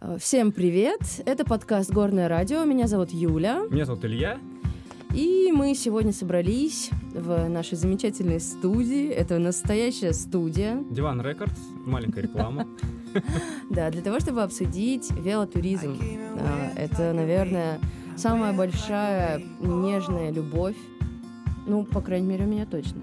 Э, Всем привет! Это подкаст «Горное радио». Меня зовут Юля. Меня зовут Илья. И мы сегодня собрались в нашей замечательной студии. Это настоящая студия. Диван Рекордс, маленькая реклама. Да, для того, чтобы обсудить велотуризм. А, Это, наверное, самая большая нежная любовь. Ну, по крайней мере, у меня точно.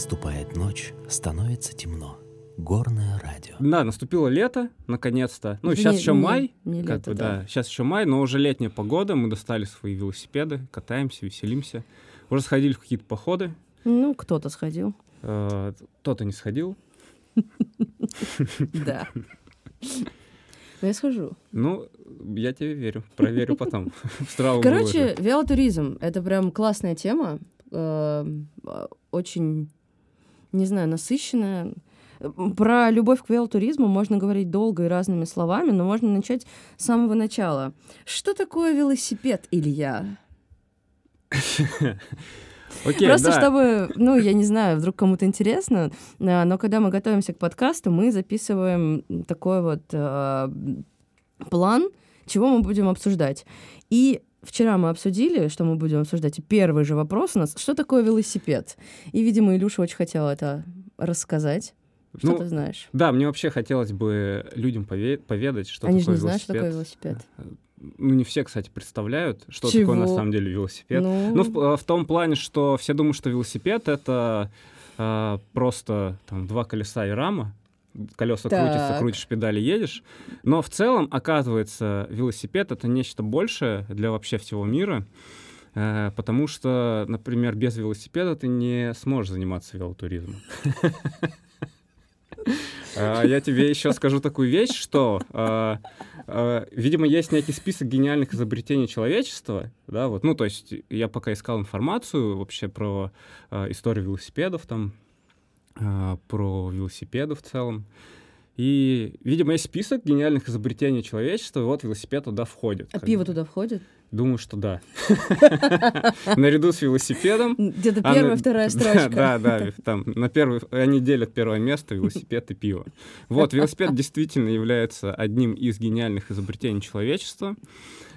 Наступает ночь, становится темно. Горное радио. Да, наступило лето, наконец-то. Ну, Не- сейчас еще не- май. не как лето, бы, да. да. Сейчас еще май, но уже летняя погода. Мы достали свои велосипеды, катаемся, веселимся. Уже сходили в какие-то походы. Ну, кто-то сходил. Э, Кто-то не сходил. Да. Но я схожу. Ну, я тебе верю. Проверю потом. Короче, велотуризм — это прям классная тема. э, Очень, не знаю, насыщенная. Про любовь к велотуризму можно говорить долго и разными словами, но можно начать с самого начала. Что такое велосипед, Илья? Окей, Просто да. чтобы, ну, я не знаю, вдруг кому-то интересно, а, но когда мы готовимся к подкасту, мы записываем такой вот э, план, чего мы будем обсуждать. И вчера мы обсудили, что мы будем обсуждать, и первый же вопрос у нас, что такое велосипед? И, видимо, Илюша очень хотел это рассказать. Что Ну, ты знаешь? Да, мне вообще хотелось бы людям пове- поведать, что Они же такое не знают, что такое велосипед. велосипед. Ну, не все, кстати, представляют, что Чего? такое на самом деле велосипед. Ну, Ну, в, э, в том плане, что все думают, что велосипед это э, просто там два колеса и рама. Колеса Так. крутятся, крутишь педали, едешь. Но в целом, оказывается, велосипед это нечто большее для вообще всего мира. э, потому что, например, без велосипеда ты не сможешь заниматься велотуризмом. А, Я тебе еще скажу такую вещь, что, а, а, видимо, есть некий список гениальных изобретений человечества, да, вот, ну, то есть я пока искал информацию вообще про историю велосипедов, там, про велосипеды в целом, и, видимо, есть список гениальных изобретений человечества, и вот велосипед туда входит. а пиво бы. туда входит? Думаю, что да. Наряду с велосипедом. Где-то А первая, на- вторая строчка. Да, да, там на первый, они делят первое место велосипед и пиво. Вот, велосипед действительно является одним из гениальных изобретений человечества.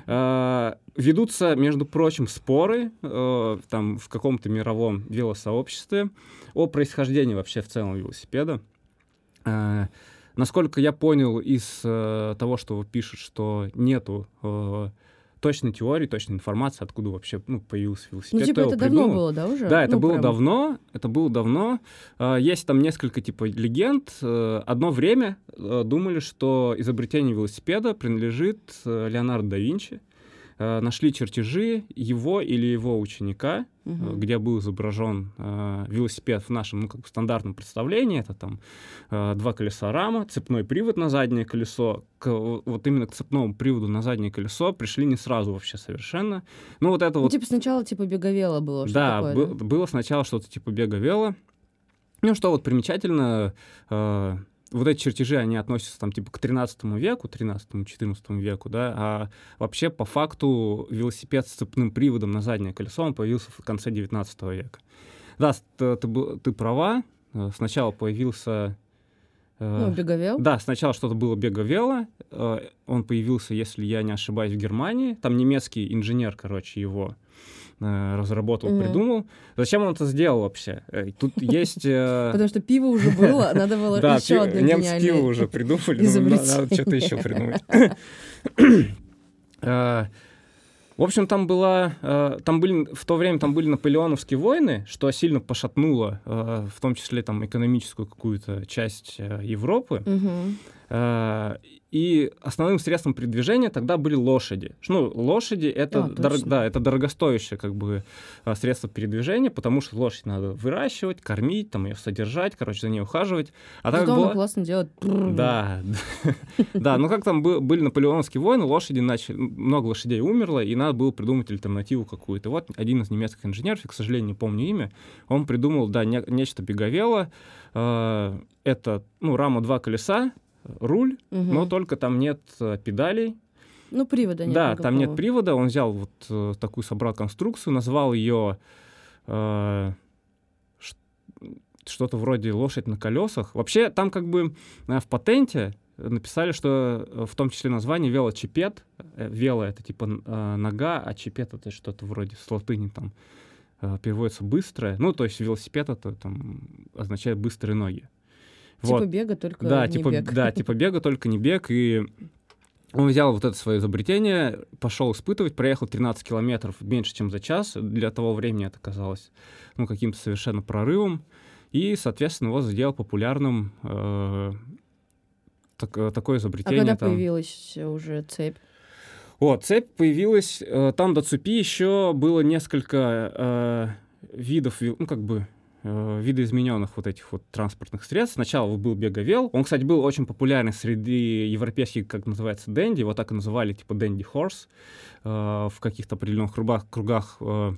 А, Ведутся, между прочим, споры э, там в каком-то мировом велосообществе о происхождении вообще в целом велосипеда. А, Насколько я понял из э, того, что пишут, что нету э, точной теории, точной информации, откуда вообще ну, появился велосипед. Ну, типа, это давно придумал. было, да, уже? Да, это Ну, было прям. давно. Это было давно. А, Есть там несколько типа легенд. Э, Одно время э, думали, что изобретение велосипеда принадлежит э, Леонардо да Винчи. Э, Нашли чертежи его или его ученика, Мгм. где был изображен э, велосипед в нашем ну, как бы стандартном представлении. Это там э, два колеса рама, цепной привод на заднее колесо. К, вот именно к цепному приводу на заднее колесо пришли не сразу вообще совершенно. Ну вот это Ну, вот типа сначала типа беговела было, что да, такое, бы- было сначала что-то типа бега вело. Ну, что вот примечательно, э, вот эти чертежи, они относятся там типа к 13 веку, 13-14 веку, да, а вообще по факту велосипед с цепным приводом на заднее колесо, он появился в конце 19 века. Да, ты, ты ты права, э, сначала появился... э, Ну, беговел. да, сначала что-то было беговело. э, Он появился, если я не ошибаюсь, в Германии. Там немецкий инженер, короче, его разработал, Мгм. придумал. Зачем он это сделал вообще? Э, Тут есть... э, Потому что пиво уже было, надо было еще одно немцы пиво уже придумали, ну, надо что-то еще придумать. Э, В общем, там была, э, там были в то время там были наполеоновские войны, что сильно пошатнуло, э, в том числе там экономическую какую-то часть э, Европы. Мгм. Э, И основным средством передвижения тогда были лошади. Ну, лошади это, А, дор- да, это дорогостоящее как бы э, средство передвижения, потому что лошадь надо выращивать, кормить, там ее содержать, короче, за ней ухаживать. А так было- классно делает. да, да, ну как там бы- были наполеоновские войны, лошади начали, много лошадей умерло, и надо было придумать альтернативу какую-то. Вот один из немецких инженеров, я, к сожалению, не помню имя, он придумал, да, не- нечто беговело. Э, Это, ну, рама два колеса, руль, Мгм. но только там нет э, педалей. Ну, привода нет да, никакого. там нет привода. Он взял вот э, такую, собрал конструкцию, назвал ее э, что-то вроде лошадь на колесах. Вообще, там как бы э, в патенте написали, что э, в том числе название велочипед. Э, Вело — это типа э, нога, а чипед — это что-то вроде с латыни там э, переводится быстрое. Ну, то есть велосипед — это там означает быстрые ноги. Типа Вот. бега, только Да, не типа, бег. да, типа бега, только не бег. И он взял вот это свое изобретение, пошел испытывать, проехал 13 километров меньше, чем за час. Для того времени это казалось ну, каким-то совершенно прорывом. И, соответственно, его сделал популярным э, так- э, такое А изобретение. когда там. появилась уже цепь? О, цепь появилась. э, там до цепи еще было несколько э, видов, ви- ну, как бы э, видоизмененных вот этих вот транспортных средств. Сначала был беговел. Он, кстати, был очень популярный среди европейских, как называется, дэнди. Его так и называли, типа дэнди хорс в каких-то определенных кругах. кругах э.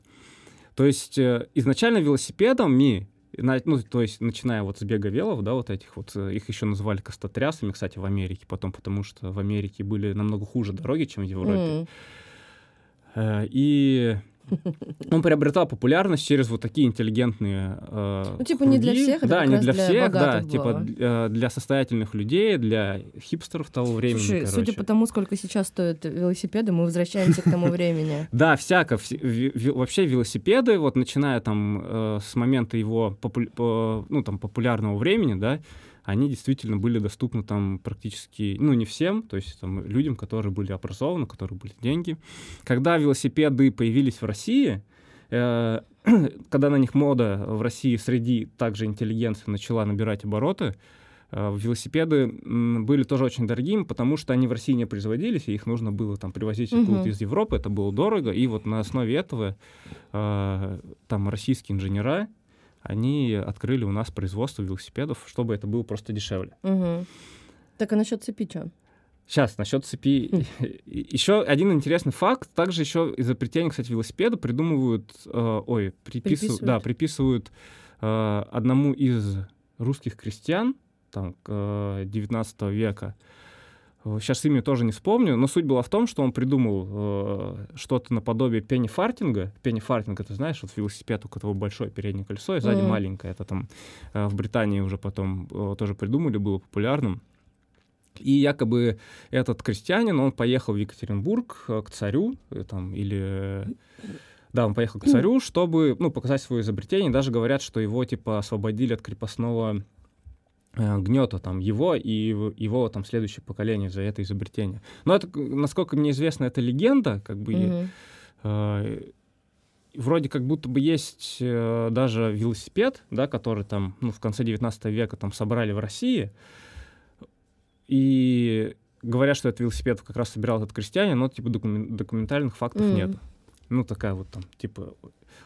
То есть э, изначально велосипедами ну, то есть, начиная вот с бега велов, да, вот этих вот, э, их еще называли костотрясами, кстати, в Америке потом, потому что в Америке были намного хуже дороги, чем в Европе. Э, И он приобретал популярность через вот такие интеллигентные э, Ну, типа, не для круги. всех, это да, не для для всех, да, типа э, для состоятельных людей, для хипстеров того времени, Слушай, короче. судя по тому, сколько сейчас стоят велосипеды, мы возвращаемся к тому времени. Да, всяко. вообще велосипеды, вот начиная там э, с момента его ну, там, популярного времени, да, они действительно были доступны там практически, ну, не всем, то есть там людям, которые были образованы, у которых были деньги. Когда велосипеды появились в России, э, когда на них мода в России среди также интеллигенции начала набирать обороты, э, велосипеды были тоже очень дорогими, потому что они в России не производились, и их нужно было там привозить откуда-то из Европы, это было дорого, и вот на основе этого э, там российские инженера, они открыли у нас производство велосипедов, чтобы это было просто дешевле. Мгм. Так, а насчет цепи что? Сейчас, насчет цепи. Еще один интересный факт. Также еще изобретение, кстати, велосипеда придумывают, э, ой, приписывают, да, приписывают э, одному из русских крестьян, там, э, 19 века. Сейчас имя тоже не вспомню, но суть была в том, что он придумал э, что-то наподобие пеннифартинга. Пеннифартинг, это знаешь, вот велосипед, у которого большое переднее колесо, и сзади Мгм. маленькое. Это там э, в Британии уже потом э, тоже придумали, было популярным. И якобы этот крестьянин, он поехал в Екатеринбург э, к царю, э, там, или... э, Да, он поехал к царю, чтобы, ну, показать свое изобретение. Даже говорят, что его, типа, освободили от крепостного э, гнета, там, его и его, там, следующее поколение за это изобретение. Но это, насколько мне известно, это легенда, как бы, Мгм. э, вроде как будто бы есть э, даже велосипед, да, который там, ну, в конце 19 века там собрали в России, и говорят, что этот велосипед как раз собирал этот крестьянин, но типа докумен- документальных фактов Мгм. нет. Ну, такая вот там, типа,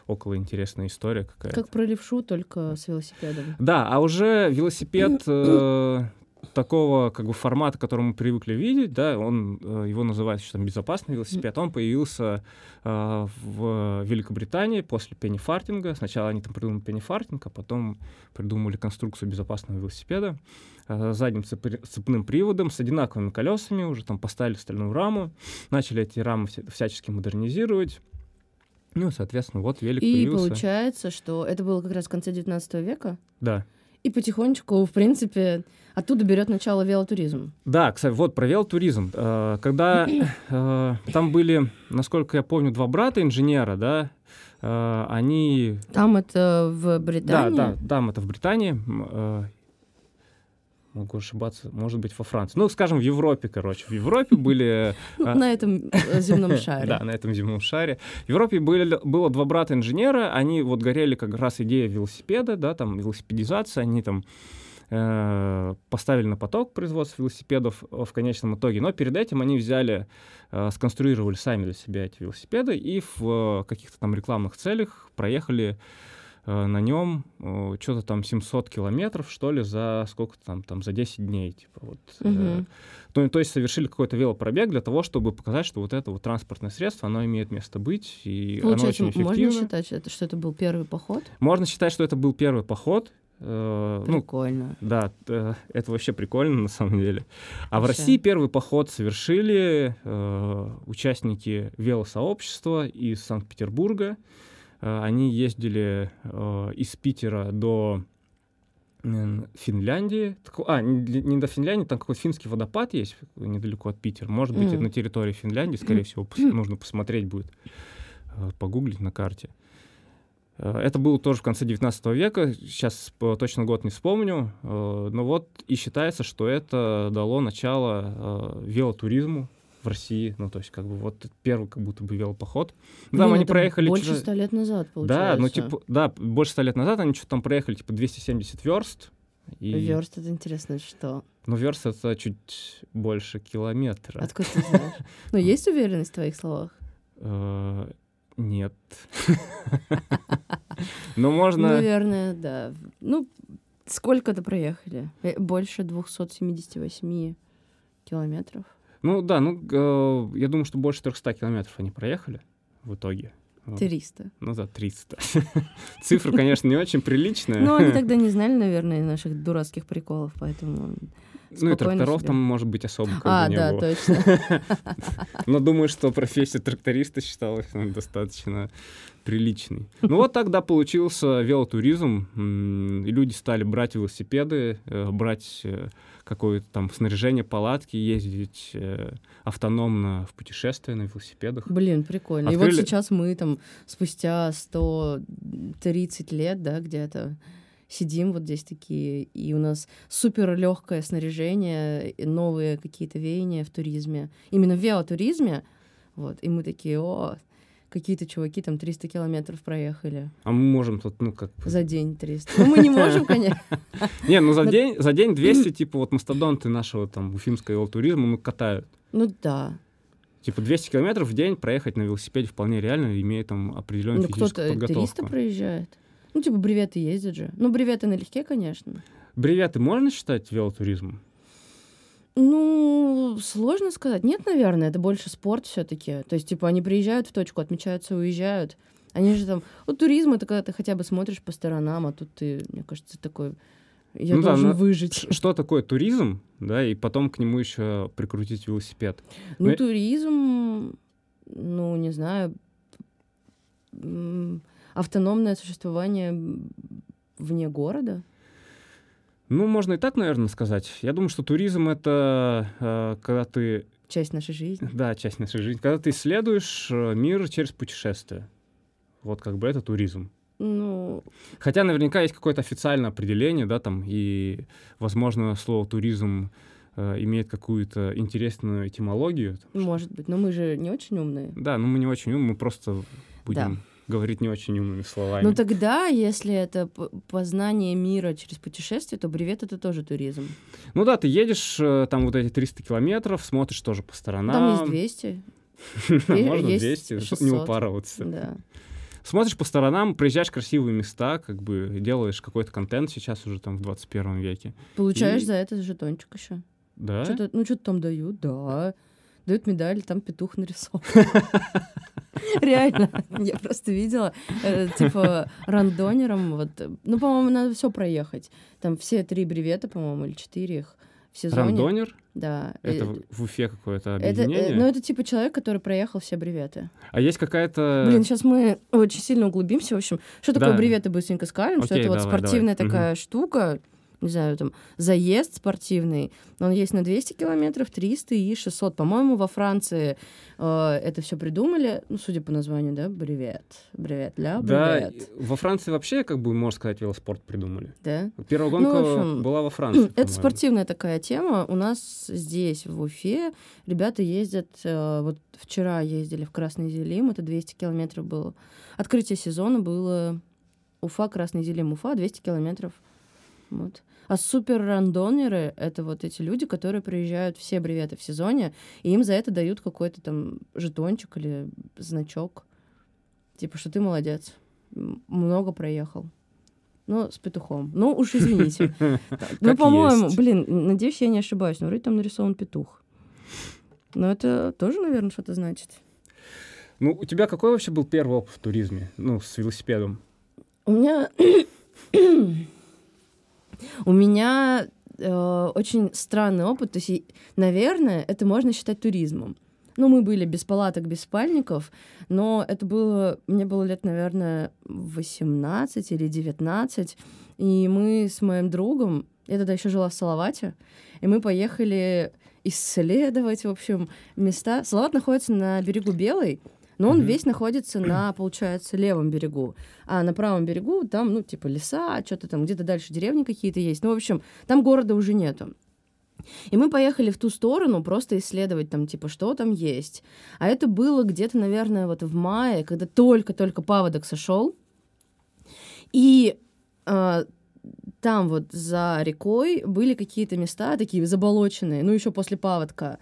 около интересная история какая-то. Как про левшу, только с велосипедом. Да, а уже велосипед э, такого как бы формата, который мы привыкли видеть, да, он э, его называют еще там безопасный велосипед, он появился э, в Великобритании после пеннифартинга. Сначала они там придумали пеннифартинг, а потом придумали конструкцию безопасного велосипеда э, с задним цепри- цепным приводом, с одинаковыми колесами, уже там поставили стальную раму, начали эти рамы вся- всячески модернизировать. Ну, и, соответственно, вот велик И появился. получается, что это было как раз в конце 19 века, Да. И потихонечку, в принципе, оттуда берет начало велотуризм. Да, кстати, вот про велотуризм. Э, Когда э, там были, насколько я помню, два брата инженера, да, э, они... Там это в Да, Британии. да, там это в Британии. Могу ошибаться, может быть, во Франции. Ну, скажем, в Европе, короче. В Европе были... А, на этом э, земном шаре. Да, на этом земном шаре. В Европе было два брата-инженера, они вот горели как раз идея велосипеда, да, там, велосипедизация, они там э, поставили на поток производство велосипедов э, в конечном итоге, но перед этим они взяли, сконструировали сами для себя эти велосипеды и в каких-то там рекламных целях проехали на нем что-то там 700 километров, что ли, за сколько там, там за 10 дней, типа вот. э, Мгм. то, есть совершили какой-то велопробег для того, чтобы показать, что вот это вот транспортное средство, оно имеет место быть, и оно Получается, очень можно эффективно. считать, это- что это был первый поход? Можно считать, что это был первый поход. Э, ну, Прикольно. да, э, это вообще прикольно на самом деле. А в Вообще. России первый поход совершили э, участники велосообщества из Санкт-Петербурга. Э, они ездили э, из Питера до Финляндии. А, не, до Финляндии, там какой-то финский водопад есть недалеко от Питера. Может быть, Мгм. на территории Финляндии, скорее всего, нужно посмотреть будет, э, погуглить на карте. Это было тоже в конце 19 века, сейчас точно год не вспомню, но вот и считается, что это дало начало велотуризму в России, ну то есть как бы вот первый как будто бы велопоход. Ну, Там они проехали... Больше ста лет назад, Да, получается. ну типа, да, больше ста лет назад они что-то там проехали, типа 270 верст. И... Верст, это интересно, что? Ну, верст это чуть больше километра. Откуда ты знаешь? Ну, есть уверенность в твоих словах? Э, Нет. Но можно... Наверное, да. Ну, сколько-то проехали? Э, Больше 278 километров. Ну да, ну э, я думаю, что больше 300 километров они проехали в итоге. Вот. 300. Ну да, 300. Цифра, конечно, не очень приличная. Ну, они тогда не знали, наверное, наших дурацких приколов, поэтому... Ну и тракторов себе. там, может быть, особо как А, бы не да, было. точно. Но думаю, что профессия тракториста считалась ну, достаточно приличной. Ну вот тогда получился велотуризм, и люди стали брать велосипеды, э, брать э, какое-то там снаряжение, палатки, ездить э, автономно в путешествия на велосипедах. Блин, прикольно. И вот Открыли- сейчас мы там спустя 130 лет, да, где-то сидим вот здесь такие, и у нас супер легкое снаряжение, новые какие-то веяния в туризме. Именно в велотуризме. Вот, и мы такие, о, какие-то чуваки там 300 километров проехали. А мы можем тут, ну как... За день 300. Ну, мы не можем, конечно. Не, ну за день, за день 200, типа вот мастодонты нашего там уфимского велотуризма, ну, катают. Ну да. Типа 200 километров в день проехать на велосипеде вполне реально, имея там определенную Ну, физическую кто-то 300 подготовку. проезжает. Ну, типа, бреветы ездят же. Ну, бреветы налегке, конечно. Бреветы можно считать велотуризмом? Ну, сложно сказать. Нет, наверное, это больше спорт все-таки. То есть, типа, они приезжают в точку, отмечаются, уезжают. Они же там... Вот туризм — это когда ты хотя бы смотришь по сторонам, а тут ты, мне кажется, такой... Я Ну да, должен но выжить. Что такое туризм, да, и потом к нему еще прикрутить велосипед? Ну, ну, туризм, ну, не знаю, автономное существование вне города. Ну, можно и так, наверное, сказать. Я думаю, что туризм — это э, когда ты... Часть нашей жизни. Да, часть нашей жизни. Когда ты исследуешь э, мир через путешествие. Вот как бы это туризм. Ну, Хотя наверняка есть какое-то официальное определение, да, там, и, возможно, слово туризм э, имеет какую-то интересную этимологию. может быть. Но мы же не очень умные. Да, но мы не очень умны, мы просто будем говорить не очень умными словами. Ну тогда, если это познание мира через путешествие, то бревет это тоже туризм. Ну да, ты едешь э, там вот эти 300 километров, смотришь тоже по сторонам. Там есть 200. Можно есть 200, чтобы не 600. упарываться. Да. Смотришь по сторонам, приезжаешь в красивые места, как бы делаешь какой-то контент сейчас уже там в 21 веке. Получаешь И- за это жетончик еще. Да? Что-то, ну, что-то там дают, да. Дают медаль, там петух нарисован. Реально, я просто видела, э, типа, рандонером, вот, ну, по-моему, надо все проехать. Там все три бревета, по-моему, или четыре их в сезоне. Рандонер? Да. Это Э, в- Уфе какое-то это, э, объединение? ну, это типа человек, который проехал все бреветы. А есть какая-то... Блин, сейчас мы очень сильно углубимся. В общем, что такое Да. бреветы, быстренько скажем, что Окей, это вот давай, спортивная давай. такая штука, не знаю, там, заезд спортивный. Он есть на 200 километров, 300 и 600. По-моему, во Франции э, это все придумали, ну, судя по названию, да, бревет. Бревет, ля, Да, бревет. и во Франции вообще, как бы, можно сказать, велоспорт придумали. Да? Первая Ну, гонка в общем, была во Франции. Это по-моему. спортивная такая тема. У нас здесь, в Уфе, ребята ездят... э, вот вчера ездили в Красный Зелим, это 200 километров было. Открытие сезона было Уфа, Красный Зелим, Уфа, 200 километров. Вот. А супер-рандонеры — это вот эти люди, которые приезжают все бреветы в сезоне, и им за это дают какой-то там жетончик или значок. Типа, что ты молодец, много проехал. Ну, с петухом. Ну, уж извините. Ну, по-моему, блин, надеюсь, я не ошибаюсь, но вроде там нарисован петух. Но это тоже, наверное, что-то значит. Ну, у тебя какой вообще был первый опыт в туризме? Ну, с велосипедом. У меня... У меня э, очень странный опыт. То есть, наверное, это можно считать туризмом. Ну, мы были без палаток, без спальников, но это было... Мне было лет, наверное, 18 или 19, и мы с моим другом... Я тогда еще жила в Салавате, и мы поехали исследовать, в общем, места. Салават находится на берегу Белой, но он Мгм. весь находится на, получается, левом берегу. А на правом берегу там, ну, типа леса, что-то там, где-то дальше деревни какие-то есть. Ну, в общем, там города уже нету. И мы поехали в ту сторону просто исследовать там, типа, что там есть. А это было где-то, наверное, вот в мае, когда только-только паводок сошел. И а, там вот за рекой были какие-то места такие заболоченные, ну, еще после паводка.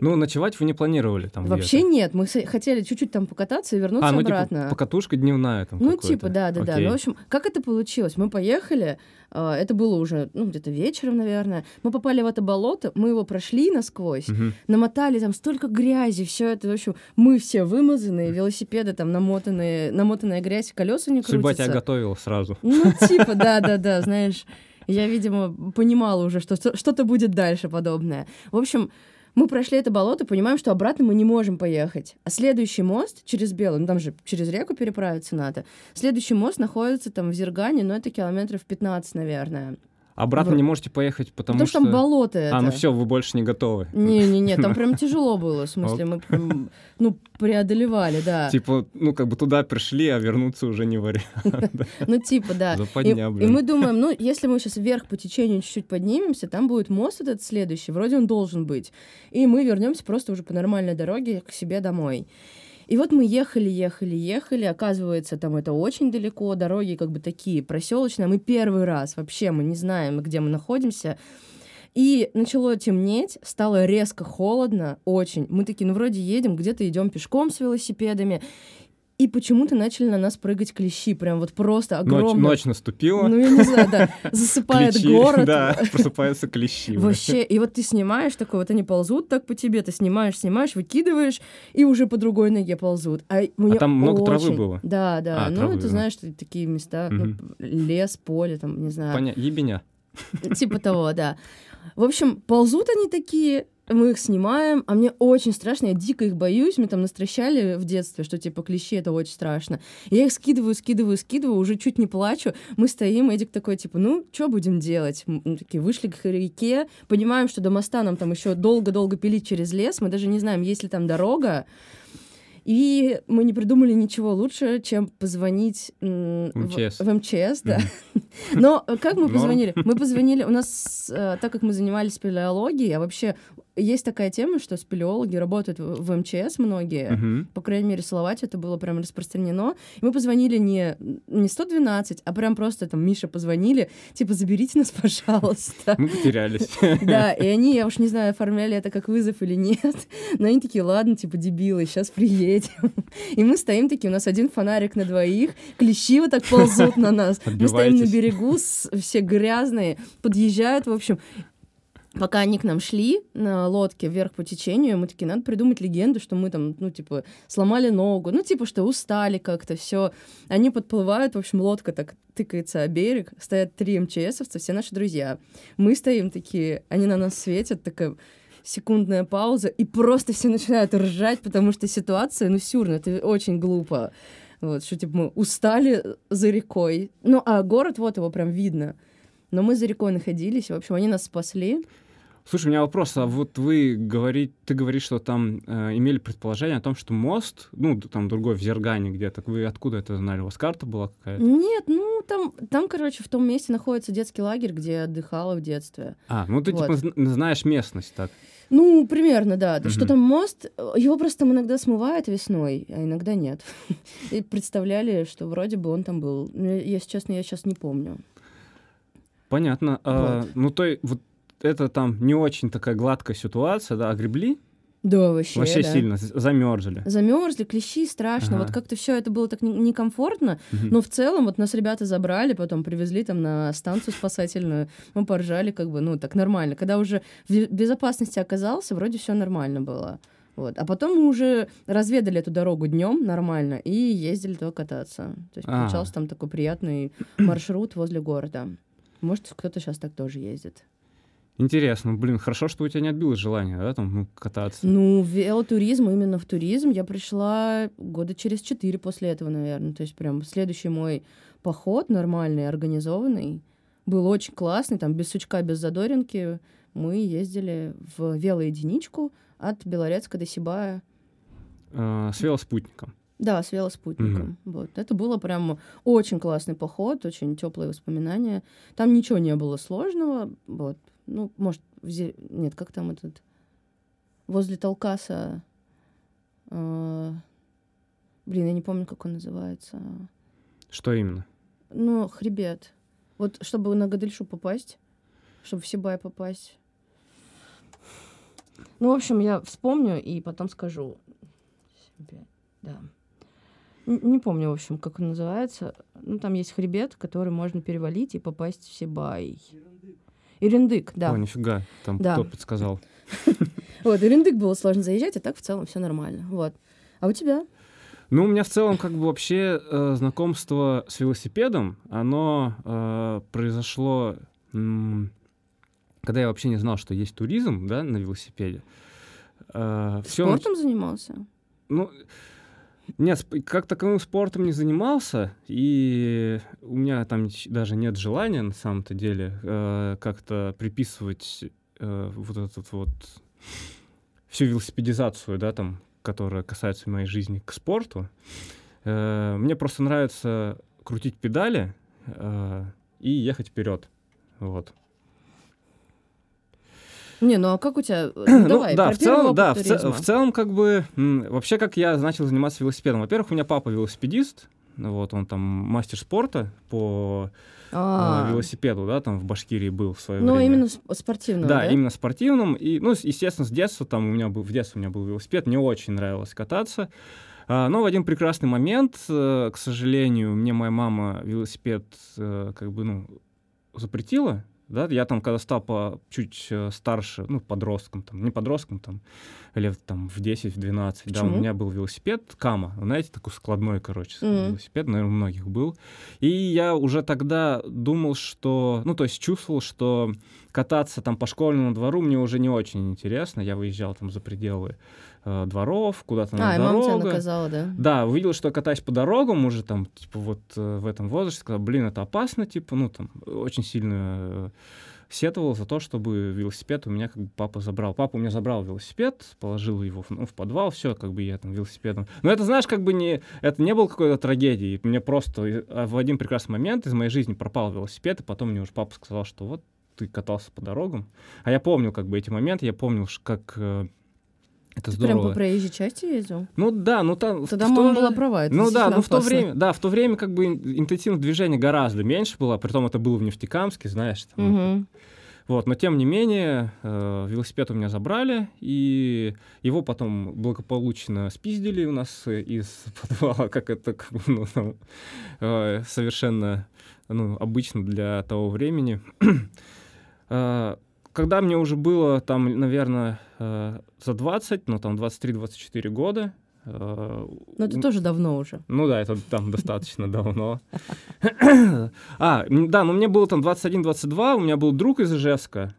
Ну, ночевать вы не планировали там Вообще нет, мы хотели чуть-чуть там покататься и вернуться А, ну, обратно. типа, покатушка дневная там Ну, типа, да, да, да. Окей. Ну, в общем, как это получилось? Мы поехали, а, это было уже, ну, где-то вечером, наверное. Мы попали в это болото, мы его прошли насквозь, Мгм. намотали там столько грязи, все это, в общем, мы все вымазанные, велосипеды там намотанные, намотанная грязь, колеса не Судьба крутятся. тебя готовила сразу. Ну, типа, да-да-да, знаешь, я, видимо, понимала уже, что- что-то будет дальше подобное. В общем, мы прошли это болото, понимаем, что обратно мы не можем поехать. А следующий мост через Белый, ну там же через реку переправиться надо, следующий мост находится там в Зергане, но это километров 15, наверное. Обратно В- не можете поехать, потому, Потому, что... что там болото это. А, ну все, вы больше не готовы. Не-не-не, там прям тяжело было, в смысле, мы прям, ну, преодолевали, да. Типа, ну, как бы туда пришли, а вернуться уже не вариант. Ну, типа, да. И, Западня, и блин. мы думаем, ну, если мы сейчас вверх по течению чуть-чуть поднимемся, там будет мост этот следующий, вроде он должен быть. И мы вернемся просто уже по нормальной дороге к себе домой. И вот мы ехали, ехали, ехали. Оказывается, там это очень далеко, дороги как бы такие проселочные. Мы первый раз вообще, мы не знаем, где мы находимся. И начало темнеть, стало резко холодно, очень. Мы такие, ну вроде едем, где-то идем пешком с велосипедами. И почему-то начали на нас прыгать клещи, прям вот просто Ночь, огромные. ночь наступила. Ну, я не знаю, да. Засыпает клещи, город. Да, просыпаются клещи. Вообще, и вот ты снимаешь такой, вот они ползут так по тебе, ты снимаешь, снимаешь, выкидываешь, и уже по другой ноге ползут. А, мне там много травы очень- было? Да, да. А, ну, травы, ты да. знаешь, такие места, ну, Мгм. лес, поле, там, не знаю. Поня- Ебеня. Типа того, да. В общем, ползут они такие, мы их снимаем, а мне очень страшно, я дико их боюсь, мне там настращали в детстве, что типа клещи это очень страшно. Я их скидываю, скидываю, скидываю, уже чуть не плачу, мы стоим, Эдик такой, типа, ну, что будем делать? Мы такие вышли к реке, понимаем, что до моста нам там еще долго-долго пилить через лес, мы даже не знаем, есть ли там дорога, и мы не придумали ничего лучше, чем позвонить м, в, МЧС. в МЧС, да. Но э, как мы позвонили? Мы позвонили, у нас, э, так как мы занимались спелеологией, а вообще есть такая тема, что спелеологи работают в, МЧС многие, Мгм. по крайней мере, Словакии это было прям распространено. И мы позвонили не, не 112, а прям просто там Миша позвонили, типа, заберите нас, пожалуйста. Мы потерялись. Да, и они, я уж не знаю, оформляли это как вызов или нет, но они такие, ладно, типа, дебилы, сейчас приедем. И мы стоим такие, у нас один фонарик на двоих, клещи вот так ползут на нас. Мы стоим на берегу, все грязные, подъезжают, в общем. Пока они к нам шли на лодке вверх по течению, мы такие, надо придумать легенду, что мы там, ну, типа, сломали ногу, ну, типа, что устали как-то, все. Они подплывают, в общем, лодка так тыкается о берег, стоят три МЧСовца, все наши друзья. Мы стоим такие, они на нас светят, такая секундная пауза, и просто все начинают ржать, потому что ситуация, ну, сюрна, это очень глупо. Вот, что, типа, мы устали за рекой. Ну, а город, вот его прям видно. Но мы за рекой находились, в общем, они нас спасли. Слушай, у меня вопрос, а вот вы говорите, ты говоришь, что там э, имели предположение о том, что мост, ну, там другой в Зергане где-то, вы откуда это знали? У вас карта была какая-то? Нет, ну, там, там, короче, в том месте находится детский лагерь, где я отдыхала в детстве. А, ну ты Вот. типа зн- знаешь местность, так? Ну, примерно, да. Что Мгм. там мост, э, его просто там иногда смывает весной, а иногда нет. И представляли, что вроде бы он там был. Но, Если честно, я сейчас не помню. Понятно. А, ну, то и- вот это там не очень такая гладкая ситуация, да, огребли? Да, вообще, Вообще да. сильно замерзли. Замерзли, клещи, страшно. Ага. Вот как-то все это было так не- некомфортно. Но в целом вот нас ребята забрали, потом привезли там на станцию спасательную. Мы поржали как бы, ну, так нормально. Когда уже в бе- безопасности оказался, вроде все нормально было. Вот. А потом мы уже разведали эту дорогу днем нормально и ездили туда кататься. То есть А. получался там такой приятный маршрут возле города. Может, кто-то сейчас так тоже ездит. Интересно, блин, хорошо, что у тебя не отбилось желание, да, там, ну, кататься. Ну, велотуризм, именно в туризм я пришла года через четыре после этого, наверное. То есть прям следующий мой поход нормальный, организованный, был очень классный, там без сучка, без задоринки. Мы ездили в велоединичку от Белорецка до Сибая. Э, с велоспутником. Да, с велоспутником. Мгм. Вот. Это было прям очень классный поход, очень теплые воспоминания. Там ничего не было сложного. Вот. Ну, может, в Зе- нет, как там этот... Возле Толкаса... э, Блин, я не помню, как он называется. Что именно? Ну, хребет. Вот чтобы на Гадельшу попасть, чтобы в Сибай попасть. Ну, в общем, я вспомню и потом скажу. Себе, Да. Не помню, в общем, как он называется. Ну, там есть хребет, который можно перевалить и попасть в Сибай. Ирендык, да. О, нифига, там Да. кто подсказал. Вот, Ирендык было сложно заезжать, а так в целом все нормально. Вот. А у тебя? Ну, у меня в целом как бы вообще э, знакомство с велосипедом, оно э, произошло, когда я вообще не знал, что есть туризм, да, на велосипеде. Э, всё Спортом занимался? Ну, нет, как таковым спортом не занимался, и у меня там даже нет желания, на самом-то деле, э, как-то приписывать э, вот этот вот всю велосипедизацию, да, там, которая касается моей жизни, к спорту. Э, мне просто нравится крутить педали э, и ехать вперед. Вот. Не, ну а как у тебя? Ну, давай, да, про в целом, да, в, туризма. в целом, как бы, вообще, как я начал заниматься велосипедом. Во-первых, у меня папа велосипедист, ну вот, он там мастер спорта по э, А, велосипеду, да, там в Башкирии был в свое Ну, время. именно сп- спортивного, да, да? именно спортивным. И, ну, естественно, с детства там у меня был, в детстве у меня был велосипед, мне очень нравилось кататься. А, Но в один прекрасный момент, э, к сожалению, мне моя мама велосипед э, как бы, ну, запретила. Да, я там, когда стал по чуть э, старше, ну, подростком, там, не подростком, там, лет там в 10-12, да, у меня был велосипед Кама, знаете, такой складной, короче, Мгм. велосипед, наверное, у многих был. И я уже тогда думал, что, ну, то есть чувствовал, что кататься там по школьному двору мне уже не очень интересно. Я выезжал там за пределы э, дворов, куда-то на А, и мама тебя дорогу. наказала, да? Да, увидел, что я катаюсь по дорогам уже там, типа, вот э, в этом возрасте, сказал, блин, это опасно, типа, ну, там, очень сильно э, сетовал за то, чтобы велосипед у меня как бы папа забрал. Папа у меня забрал велосипед, положил его в, ну, в подвал, все, как бы я там велосипедом. Но это, знаешь, как бы не, это не было какой-то трагедией. Мне просто э, в один прекрасный момент из моей жизни пропал велосипед, и потом мне уже папа сказал, что вот ты катался по дорогам. А я помнил как бы эти моменты, я помнил, ш- как э, это Ты прям здорово. по проезжей части ездил? Ну да, ну там... Тогда то мама же- была права, это ну да, ну в то время, да, в то время как бы ин- интенсивность движения гораздо меньше было, притом это было в Нефтекамске, знаешь. там. Мгм. Вот, но тем не менее, э, велосипед у меня забрали, и его потом благополучно спиздили у нас э, из подвала, как это как ну, там, э, совершенно ну, обычно для того времени. Э, Когда мне уже было там, наверное, э, за 20, ну там 23-24 года, э, Ну, это тоже давно уже. ну да, это там достаточно давно. А, да, ну мне было там 21-22, у меня был друг из Ижевска,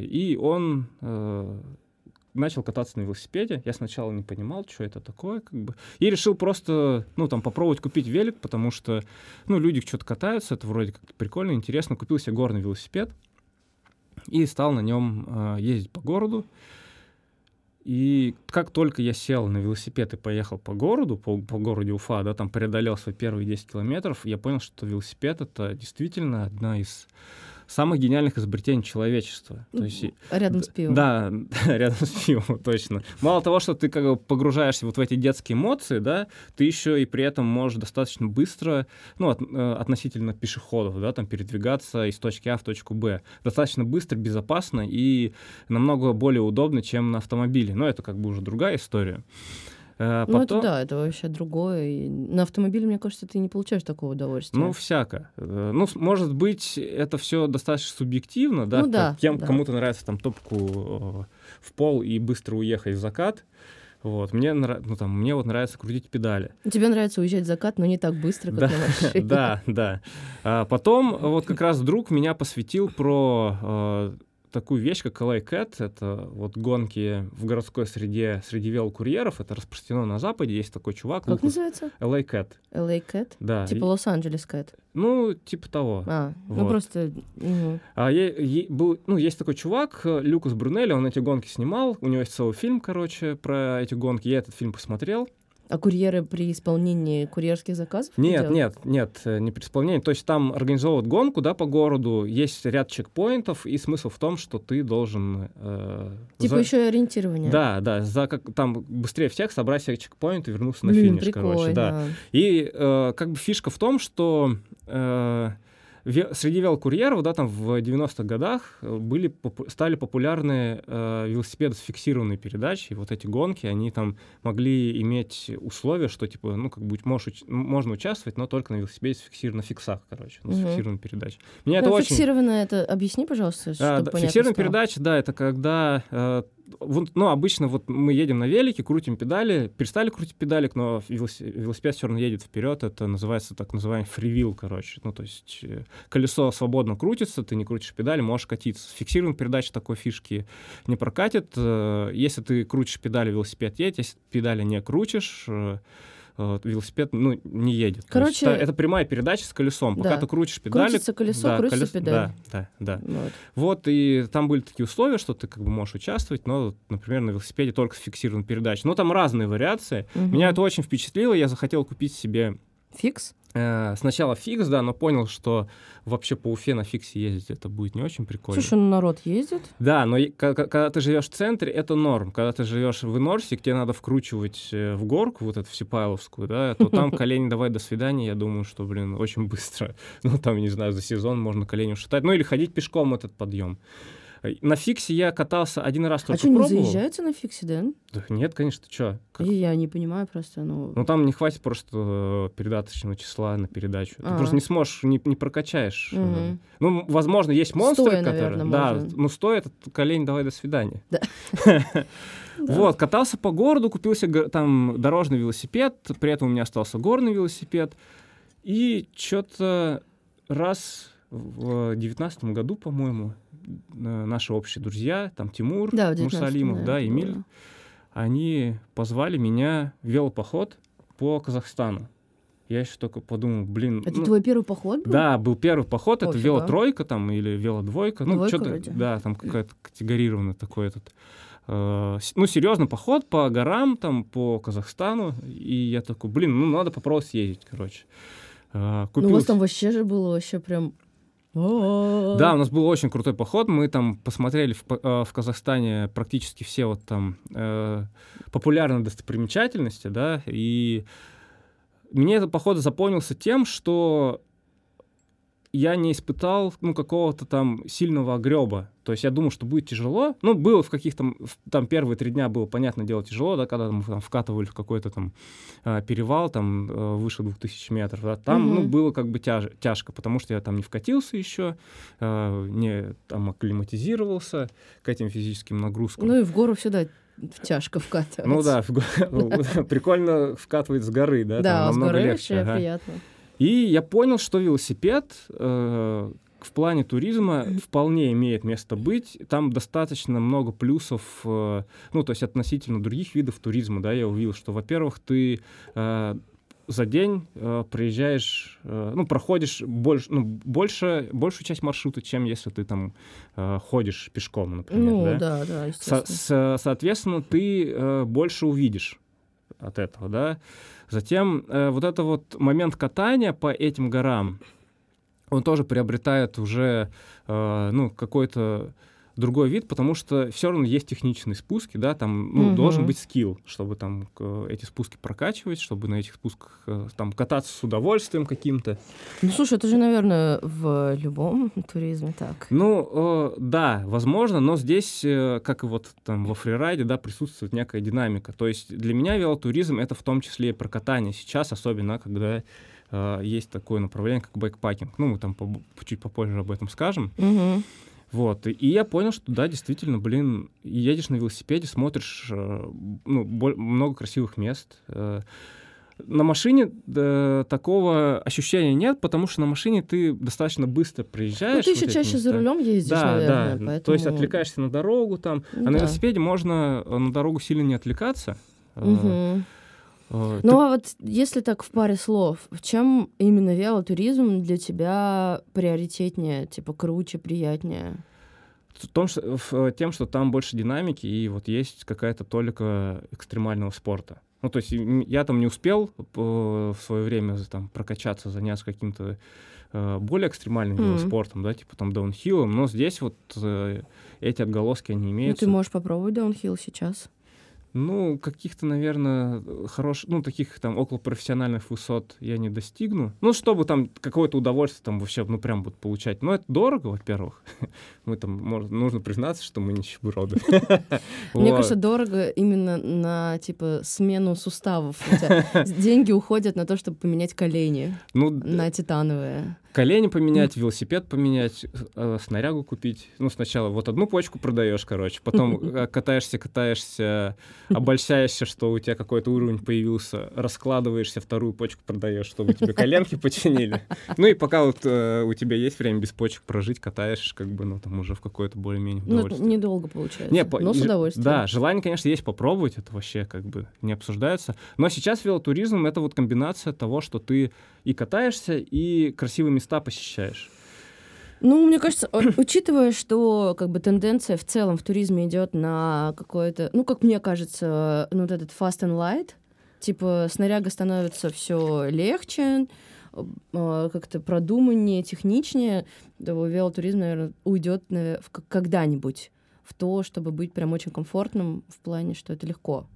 и он начал кататься на велосипеде. Я сначала не понимал, что это такое, как бы. И решил просто, ну, там, попробовать купить велик, потому что, ну, люди что-то катаются, это вроде как прикольно, интересно. Купил себе горный велосипед и стал на нем ездить по городу. И как только я сел на велосипед и поехал по городу, по, по городу Уфа, да, там преодолел свои первые 10 километров, я понял, что велосипед — это действительно одна из самых гениальных изобретений человечества. То есть, и- Рядом с пивом. да, рядом с пивом, точно. Мало того, что ты как бы погружаешься вот в эти детские эмоции, да, ты еще и при этом можешь достаточно быстро, ну, от- э, относительно пешеходов, да, там передвигаться из точки А в точку Б. Достаточно быстро, безопасно и намного более удобно, чем на автомобиле. Но это как бы уже другая история. Э, Ну, потом- это да, это вообще другое. И на автомобиле, мне кажется, ты не получаешь такого удовольствия. Ну, всяко. Э, Ну, может быть, это все достаточно субъективно, да? Ну да, Кем, да. Кому-то нравится там топку э, в пол и быстро уехать в закат. Вот, мне, ну, там, мне вот нравится крутить педали. Тебе нравится уезжать в закат, но не так быстро, как Да, на машине. Да, да. А потом вот как раз друг меня посвятил про такую вещь, как LA Cat. Это вот гонки в городской среде среди велокурьеров. Это распространено на Западе. Есть такой чувак. Как Лукас. называется? LA Cat. LA Cat? Да. Типа Лос-Анджелес Cat. ну, типа того. А, ну Вот. просто... мгм. А е- е- был, ну, есть такой чувак, э, Люкас Брунелли, он эти гонки снимал. У него есть целый фильм, короче, про эти гонки. Я этот фильм посмотрел. А курьеры при исполнении курьерских заказов? Нет, делают? нет, нет, э, не при исполнении. То есть там организовывают гонку, да, по городу, есть ряд чекпоинтов, и смысл в том, что ты должен... э, Типа за- еще и ориентирование. Да, да, за как там быстрее всех собрать все чекпоинты и вернуться на Блин, финиш, короче, да. прикольно. И э, как бы фишка в том, что э, ве- среди велокурьеров, да, там в 90-х годах э, были, стали популярны э, велосипеды с фиксированной передачей. Вот эти гонки, они там могли иметь условия, что типа, ну, как бы можешь, можно участвовать, но только на велосипеде с фиксир- на фиксах, короче, с Мгм. фиксированной передачей. Меня это Ну, очень... это... Объясни, пожалуйста, А, чтобы да, понятно фиксированная стало. передача, да, это когда, э, ну, обычно вот мы едем на велике, крутим педали, перестали крутить педалик, но велоси- велосипед все равно едет вперед, это называется так называемый фривил, короче, ну, то есть э, колесо свободно крутится, ты не крутишь педали, можешь катиться. С фиксированной передачей такой фишки не прокатит. Э, Если ты крутишь педали, велосипед едет, если педали не крутишь, э, велосипед ну, не едет. То есть Короче- это, это прямая передача с колесом. Пока Да. ты крутишь педали... Крутится колесо, крутится колес- педаль. Да, да, да. Вот. Вот, и там были такие условия, что ты как бы можешь участвовать, но, например, на велосипеде только с фиксированной передачей. Ну, там разные вариации. Мгм. Меня это очень впечатлило, я захотел купить себе Фикс? Э, сначала фикс, да, но понял, что вообще по Уфе на фиксе ездить это будет не очень прикольно. Слушай, ну народ ездит. Да, но когда ты живешь в центре, это норм. Когда ты живешь в Инорсе, где надо вкручивать э, в горку, вот эту Сипайловскую, да, то там колени давай до свидания, я думаю, что, блин, очень быстро. Ну, там, не знаю, за сезон можно колени ушатать. Ну, или ходить пешком этот подъем. Э, На фиксе я катался один раз А только что, не пробовал. заезжаются на фиксе, да? Да нет, конечно, ты чё? Как- я не понимаю просто, ну... Ну, там не хватит просто э, передаточного числа на передачу. Ты А. просто не сможешь, не, не прокачаешь. Мгм. Ну, возможно, есть монстры, Стоя, которые... наверное, да, можно. ну, стоит, колень, давай, до свидания. Да. Вот, катался по городу, купил себе там дорожный велосипед, при этом у меня остался горный велосипед. И что-то раз в девятнадцатом году, по-моему, наши общие друзья, там Тимур, Да, в 19-м, Мусалимов, да, Эмиль, было. они позвали меня в велопоход по Казахстану. Я еще только подумал, блин... Это ну, твой первый поход был? да, был первый поход, это Офига. велотройка там или велодвойка, ну Двойка что-то, вроде. да, там какая-то категорированный такой этот, э, ну серьезный поход по горам там по Казахстану, и я такой, блин, ну надо попробовать съездить, короче. Э, Ну, у вас купил там вообще же было вообще прям... да, у нас был очень крутой поход. Мы там посмотрели в, э, в Казахстане практически все вот там э, популярные достопримечательности, да, и мне этот поход запомнился тем, что я не испытал, ну, какого-то там сильного огреба. То есть я думал, что будет тяжело. Ну, было в каких-то, там первые три дня было, понятное дело, тяжело, да, когда мы там вкатывали в какой-то там э, перевал, там э, выше 2000 метров, да, там, ну, Мгм. было как бы тяж- тяжко, потому что я там не вкатился еще, э, не там акклиматизировался к этим физическим нагрузкам. Ну и в гору всегда тяжко вкатывать. Ну да, прикольно вкатывать с горы, да, Да, там с намного горы легче. приятно. И я понял, что велосипед э, в плане туризма вполне имеет место быть. Там достаточно много плюсов, э, ну, то есть относительно других видов туризма, да, я увидел, что, во-первых, ты э, за день э, проезжаешь, э, ну, проходишь больше, ну, больше, большую часть маршрута, чем если ты там э, ходишь пешком, например, Ну да? да, да, Со- естественно. со- соответственно, ты э, больше увидишь от этого, да. Затем э, вот это вот момент катания по этим горам, он тоже приобретает уже, э, ну, какой-то другой вид, потому что все равно есть техничные спуски, да, там ну, Мгм. должен быть скилл, чтобы там к- эти спуски прокачивать, чтобы на этих спусках э, там кататься с удовольствием каким-то. Ну слушай, это же, наверное, в любом туризме так. Ну, э, да, возможно, но здесь, э, как и вот там во фрирайде, да, присутствует некая динамика. То есть для меня велотуризм — это в том числе и про катание. Сейчас, особенно, когда э, есть такое направление, как байкпакинг. Ну, мы там побо- чуть попозже об этом скажем. Мгм. Вот. И, и я понял, что да, действительно, блин, едешь на велосипеде, смотришь э, ну, много красивых мест. Э, на машине э, такого ощущения нет, потому что на машине ты достаточно быстро проезжаешь. Ну, ты вот еще эти чаще места. за рулем ездишь, Да, наверное, да. поэтому... То есть отвлекаешься на дорогу там. Ну а на да. велосипеде можно э, на дорогу сильно не отвлекаться. Э, Э, Ну, а вот если так в паре слов, в чем именно велотуризм для тебя приоритетнее, типа круче, приятнее? В том, что, в, тем, что там больше динамики и вот есть какая-то толика экстремального спорта. Ну, то есть я там не успел э, в свое время там прокачаться, заняться каким-то э, более экстремальным Мгм. велоспортом, да, типа там даунхиллом, но здесь вот э, эти отголоски, они Ну, имеются. ты можешь попробовать даунхилл сейчас. Ну, каких-то, наверное, хороших, ну, таких там около профессиональных высот я не достигну. Ну, чтобы там какое-то удовольствие там вообще, ну, прям вот получать. Но это дорого, во-первых. Мы там, может, нужно признаться, что мы нищеброды. Мне кажется, дорого именно на, типа, смену суставов. Деньги уходят на то, чтобы поменять колени Ну, на титановые. колени поменять, велосипед поменять, э, снарягу купить. Ну, сначала вот одну почку продаешь, короче, потом э, катаешься, катаешься, обольщаешься, что у тебя какой-то уровень появился, раскладываешься, вторую почку продаешь, чтобы тебе коленки починили. Ну и пока вот э, у тебя есть время без почек прожить, катаешь, как бы, ну, там уже в какое-то более-менее Ну, удовольствие. недолго получается. Не, по- но с удовольствием. Да, желание, конечно, есть попробовать, это вообще как бы не обсуждается. Но сейчас велотуризм — это вот комбинация того, что ты и катаешься, и красивые места посещаешь. Ну, мне кажется, учитывая, что как бы тенденция в целом в туризме идет на какое-то, ну, как мне кажется, ну, вот этот fast and light, типа снаряга становится все легче, э, как-то продуманнее, техничнее, то велотуризм, наверное, уйдет когда-нибудь в то, чтобы быть прям очень комфортным в плане, что это легко.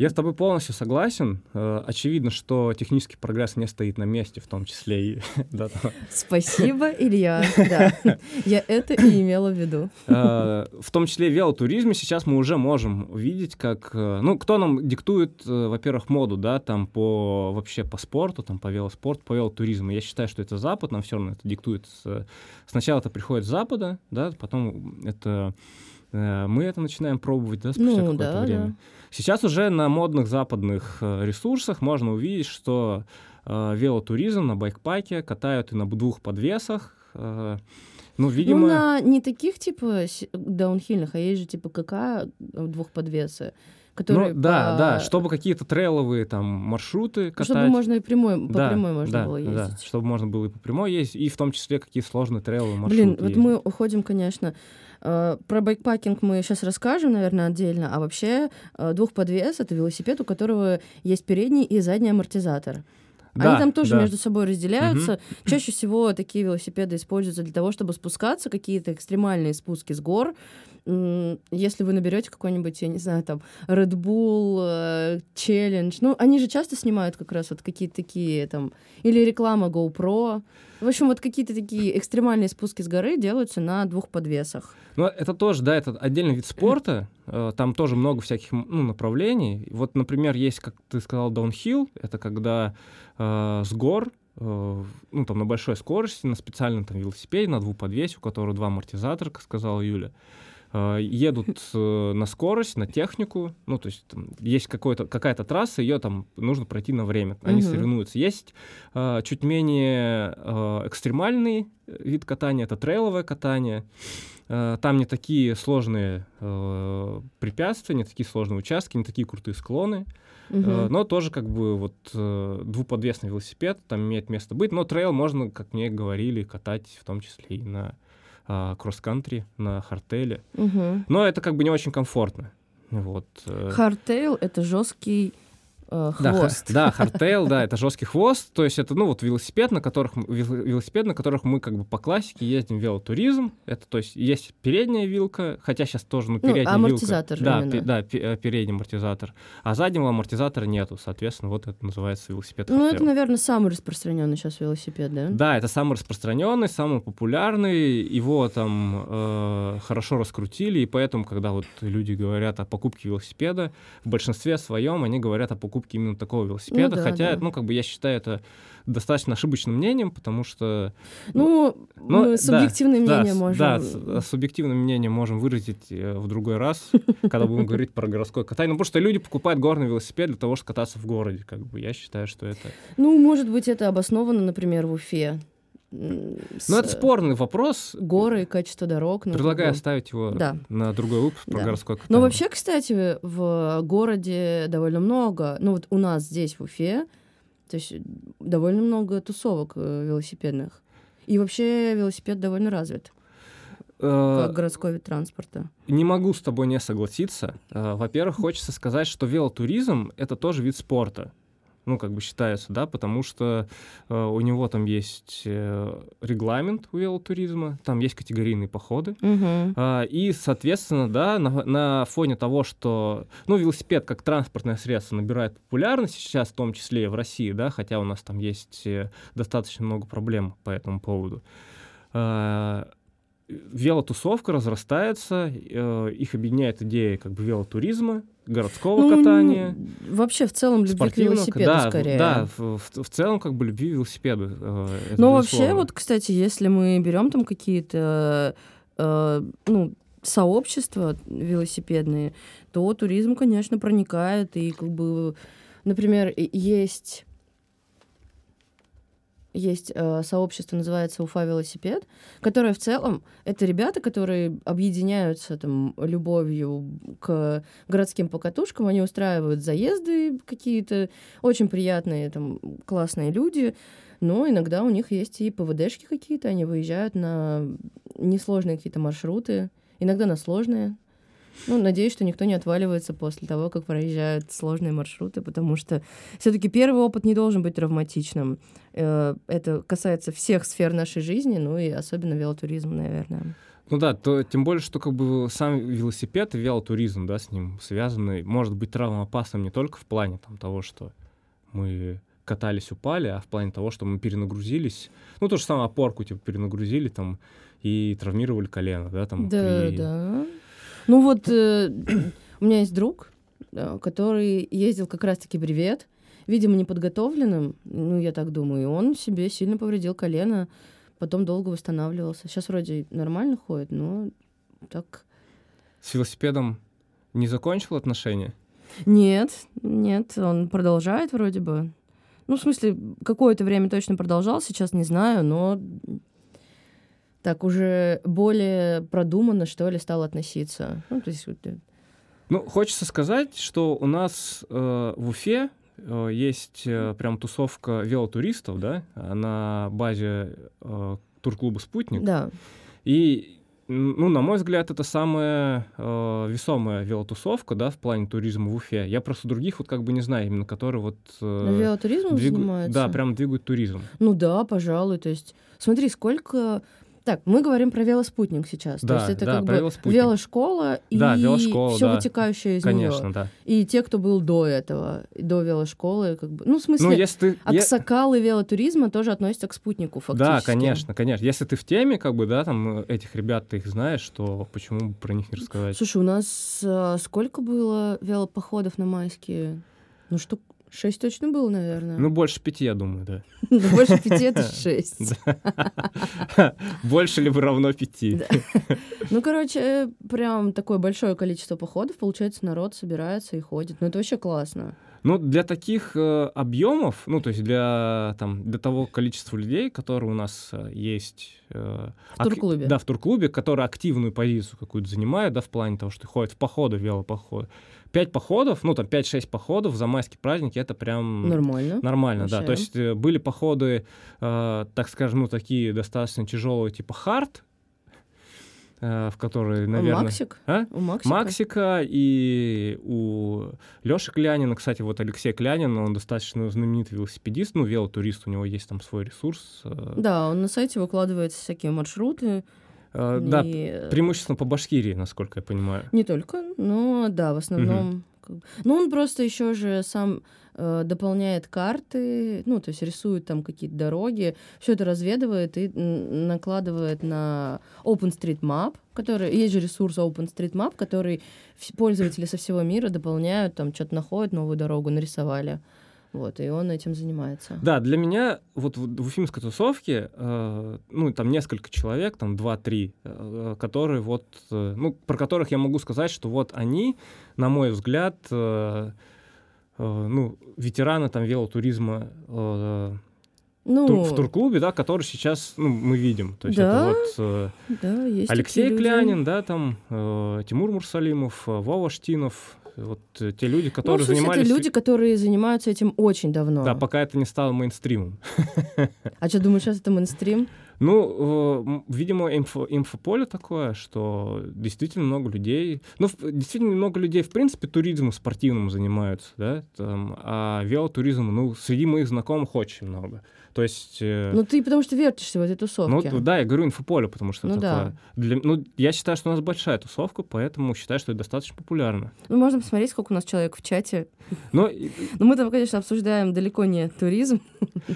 Я с тобой полностью согласен. Э, Очевидно, что технический прогресс не стоит на месте, в том числе и... Спасибо, Илья. Да, я это и имела в виду. Э, В том числе в велотуризме сейчас мы уже можем увидеть, как... э, Ну, кто нам диктует, во-первых, моду, да, там по вообще по спорту, там по велоспорту, по велотуризму. Я считаю, что это Запад, нам все равно это диктует. Сначала это приходит с Запада, да, потом это... Мы это начинаем пробовать, да, спустя Ну, какое-то да, время. да. Сейчас уже на модных западных э, ресурсах можно увидеть, что э, велотуризм на байкпаке катают и на двух подвесах. э, ну, видимо... Ну, на не таких, типа, даунхильных, а есть же, типа, КК двухподвесы, которые Ну, да, по- да, чтобы какие-то трейловые там маршруты катать. Чтобы можно и прямой, по Да, прямой можно да, было да, ездить. чтобы можно было и по прямой ездить, и в том числе какие сложные трейловые маршруты Блин, вот ездить. мы уходим, конечно. Э, Про байкпакинг мы сейчас расскажем, наверное, отдельно. А вообще э, двухподвес — это велосипед, у которого есть передний и задний амортизатор. Да, Они там тоже да. между собой разделяются. Чаще всего такие велосипеды используются для того, чтобы спускаться, какие-то экстремальные спуски с гор. Если вы наберете какой-нибудь, я не знаю, там, Red Bull э, Challenge, ну, они же часто снимают как раз вот какие-то такие там, или реклама GoPro. В общем, вот какие-то такие экстремальные спуски с горы делаются на двух подвесах. Ну, это тоже, да, это отдельный вид спорта. э, Там тоже много всяких ну, направлений. Вот, например, есть, как ты сказал, downhill. Это когда э, с гор, э, ну, там, на большой скорости, на специальном там велосипеде, на двуподвесе, у которого два амортизатора, как сказала Юля, едут э, на скорость, на технику. Ну, то есть там есть какая-то трасса, ее там нужно пройти на время. Они Мгм. соревнуются. Есть э, чуть менее э, экстремальный вид катания, это трейловое катание. Э, Там не такие сложные э, препятствия, не такие сложные участки, не такие крутые склоны. Э, Мгм. Но тоже как бы вот э, двуподвесный велосипед там имеет место быть. Но трейл можно, как мне говорили, катать в том числе и на а, кросс-кантри, на хартеле. Мгм. Но это как бы не очень комфортно. Вот. э. Hardtail — это жесткий э, Да, хвост. да, hardtail, да, это жесткий хвост. То есть это, ну, вот велосипед, на которых велосипед, на которых мы как бы по классике ездим велотуризм. Это, то есть, есть передняя вилка, хотя сейчас тоже, ну, Ну, передняя амортизатор вилка. Да, именно. пе- да, э, передний амортизатор. А заднего амортизатора нету, соответственно, вот это называется велосипед Ну, это, наверное, самый распространенный сейчас велосипед, да? Да, это самый распространенный, самый популярный. Его там э, хорошо раскрутили, и поэтому, когда вот люди говорят о покупке велосипеда, в большинстве своем они говорят о покупке покупки именно такого велосипеда. да, Хотя, да. ну, как бы я считаю это достаточно ошибочным мнением, потому что... Ну, Ну, мы да, субъективное да, мнение с- можем... Да, субъективное мнение можем выразить э, в другой раз, когда будем говорить про городское катание. Ну, потому что люди покупают горный велосипед для того, чтобы кататься в городе. Как бы я считаю, что это... Ну, может быть, это обосновано, например, в Уфе. Ну, это спорный вопрос. Горы, качество дорог. ну, Предлагаю бы. оставить его Да. на другой выпуск про Да. городское катание. Но вообще, кстати, в городе довольно много, ну вот у нас здесь, в Уфе, то есть довольно много тусовок э, велосипедных. И вообще велосипед довольно развит, Э, как городской вид транспорта. Не могу с тобой не согласиться. Э, Во-первых, хочется сказать, что велотуризм — это тоже вид спорта. Ну, как бы считается, да, потому что э, у него там есть э, регламент у велотуризма, там есть категорийные походы. Мгм. А, И, соответственно, да, на, на фоне того, что, ну, велосипед как транспортное средство набирает популярность сейчас, в том числе и в России, да, хотя у нас там есть э, достаточно много проблем по этому поводу. А, Велотусовка разрастается, э, их объединяет идея как бы велотуризма, городского Ну, катания, Вообще, в целом, любви к велосипеду да, скорее. да, в, в- в целом как бы любви к велосипеду. э, Но вообще, вот, кстати, если мы берем там какие-то, э, ну, сообщества велосипедные, то туризм, конечно, проникает. И как бы, например, есть есть э, сообщество, называется Уфа велосипед, которое в целом это ребята, которые объединяются там любовью к городским покатушкам, они устраивают заезды какие-то, очень приятные там классные люди, но иногда у них есть и ПВДшки какие-то, они выезжают на несложные какие-то маршруты, иногда на сложные. Ну, надеюсь, что никто не отваливается после того, как проезжают сложные маршруты, потому что все-таки первый опыт не должен быть травматичным. Э, Это касается всех сфер нашей жизни, ну и особенно велотуризма, наверное. Ну да, то, тем более, что как бы сам велосипед и велотуризм, да, с ним связаны, может быть травмоопасным не только в плане там, того, что мы катались, упали, а в плане того, что мы перенагрузились. Ну, то же самое опорку, типа, перенагрузили там и травмировали колено, да, там. Да, при- да. Ну вот э, у меня есть друг, да, который ездил как раз-таки бревет, видимо, неподготовленным, ну, я так думаю, и он себе сильно повредил колено, потом долго восстанавливался. Сейчас вроде нормально ходит, но так... С велосипедом не закончил отношения? Нет, нет, он продолжает вроде бы. Ну, в смысле, какое-то время точно продолжал, сейчас не знаю, но так уже более продуманно, что ли, стал относиться. Ну, то есть э, Ну, хочется сказать, что у нас э, в Уфе э, есть э, прям тусовка велотуристов, да, на базе э, турклуба «Спутник». да. И, ну, на мой взгляд, это самая э, весомая велотусовка, да, в плане туризма в Уфе. Я просто других вот как бы не знаю, именно которые вот... э, Но велотуризмом двигу- занимаются? Да, прям двигают туризм. Ну да, пожалуй. То есть, смотри, сколько... Так, мы говорим про велоспутник сейчас. То Да, есть это да, как бы велоспутник. велошкола и Да, велошкола, все да. вытекающее из Конечно, нее. да. И те, кто был до этого, до велошколы, как бы. Ну, в смысле, Ну, если ты... аксакалы велотуризма тоже относятся к спутнику, фактически. Да, конечно, конечно. Если ты в теме, как бы, да, там, э, этих ребят, ты их знаешь, то почему бы про них не рассказать? Слушай, у нас а, сколько было велопоходов на майские? Ну, штук шесть точно было, наверное. Ну, больше пяти, я думаю, да. Да больше пяти — это шесть. Больше либо равно пяти. Ну, короче, э, прям такое большое количество походов, получается, народ собирается и ходит. Ну, это вообще классно. Ну, для таких э, объемов, ну, то есть для, там, для того количества людей, которые у нас э, есть... э, В турклубе. Да, в турклубе, которые активную позицию какую-то занимают, да, в плане того, что ходят в походы, в велопоходы. Пять походов, ну, там, 5-6 походов за майские праздники, это прям... Нормально. Нормально, да. Вообще. То есть э, были походы, э, так скажем, ну, такие достаточно тяжелые, типа хард, э, в которые, А наверное... Максик? А? У Максика? Максика и у Лёши Клянина, кстати, вот Алексей Клянин, он достаточно знаменитый велосипедист, ну, велотурист, у него есть там свой ресурс. э, Да, он на сайте выкладывает всякие маршруты. Э, Да, и, э, преимущественно по Башкирии, насколько я понимаю. Не только, но да, в основном бы. Ну, он просто еще же сам э, дополняет карты, ну, то есть рисует там какие-то дороги, все это разведывает и накладывает на OpenStreetMap, который есть же ресурс OpenStreetMap, который пользователи со всего мира дополняют, там что-то находят, новую дорогу нарисовали. Вот, и он этим занимается. Да, для меня вот в в уфимской тусовке, э, ну, там несколько человек, там два-три, э, которые вот, э, ну, про которых я могу сказать, что вот они, на мой взгляд, э, э, ну, ветераны там велотуризма э, Ну, тур- в турклубе, да, который сейчас, ну, мы видим. То есть Да, это вот э, да, есть Алексей. Клянин, да, там э, Тимур Мурсалимов, э, Вова Штинов, вот э, те люди, Ну, которые смысле, занимались... это люди, которые занимаются этим очень давно. Да, пока это не стало мейнстримом. А что, думаешь, сейчас это мейнстрим? Ну, э, видимо, инфо- инфополе такое, что действительно много людей, ну, в- действительно много людей, в принципе, туризмом спортивным занимаются, да, там, а велотуризмом, ну, среди моих знакомых очень много. То есть... э, Ну, ты потому что вертишься в этой ну, тусовке. да, я говорю инфополе, потому что Ну такое. да. Для- ну, я считаю, что у нас большая тусовка, поэтому считаю, что это достаточно популярно. Ну, можно посмотреть, сколько у нас человек в чате. Но и- Но мы там, конечно, обсуждаем далеко не туризм.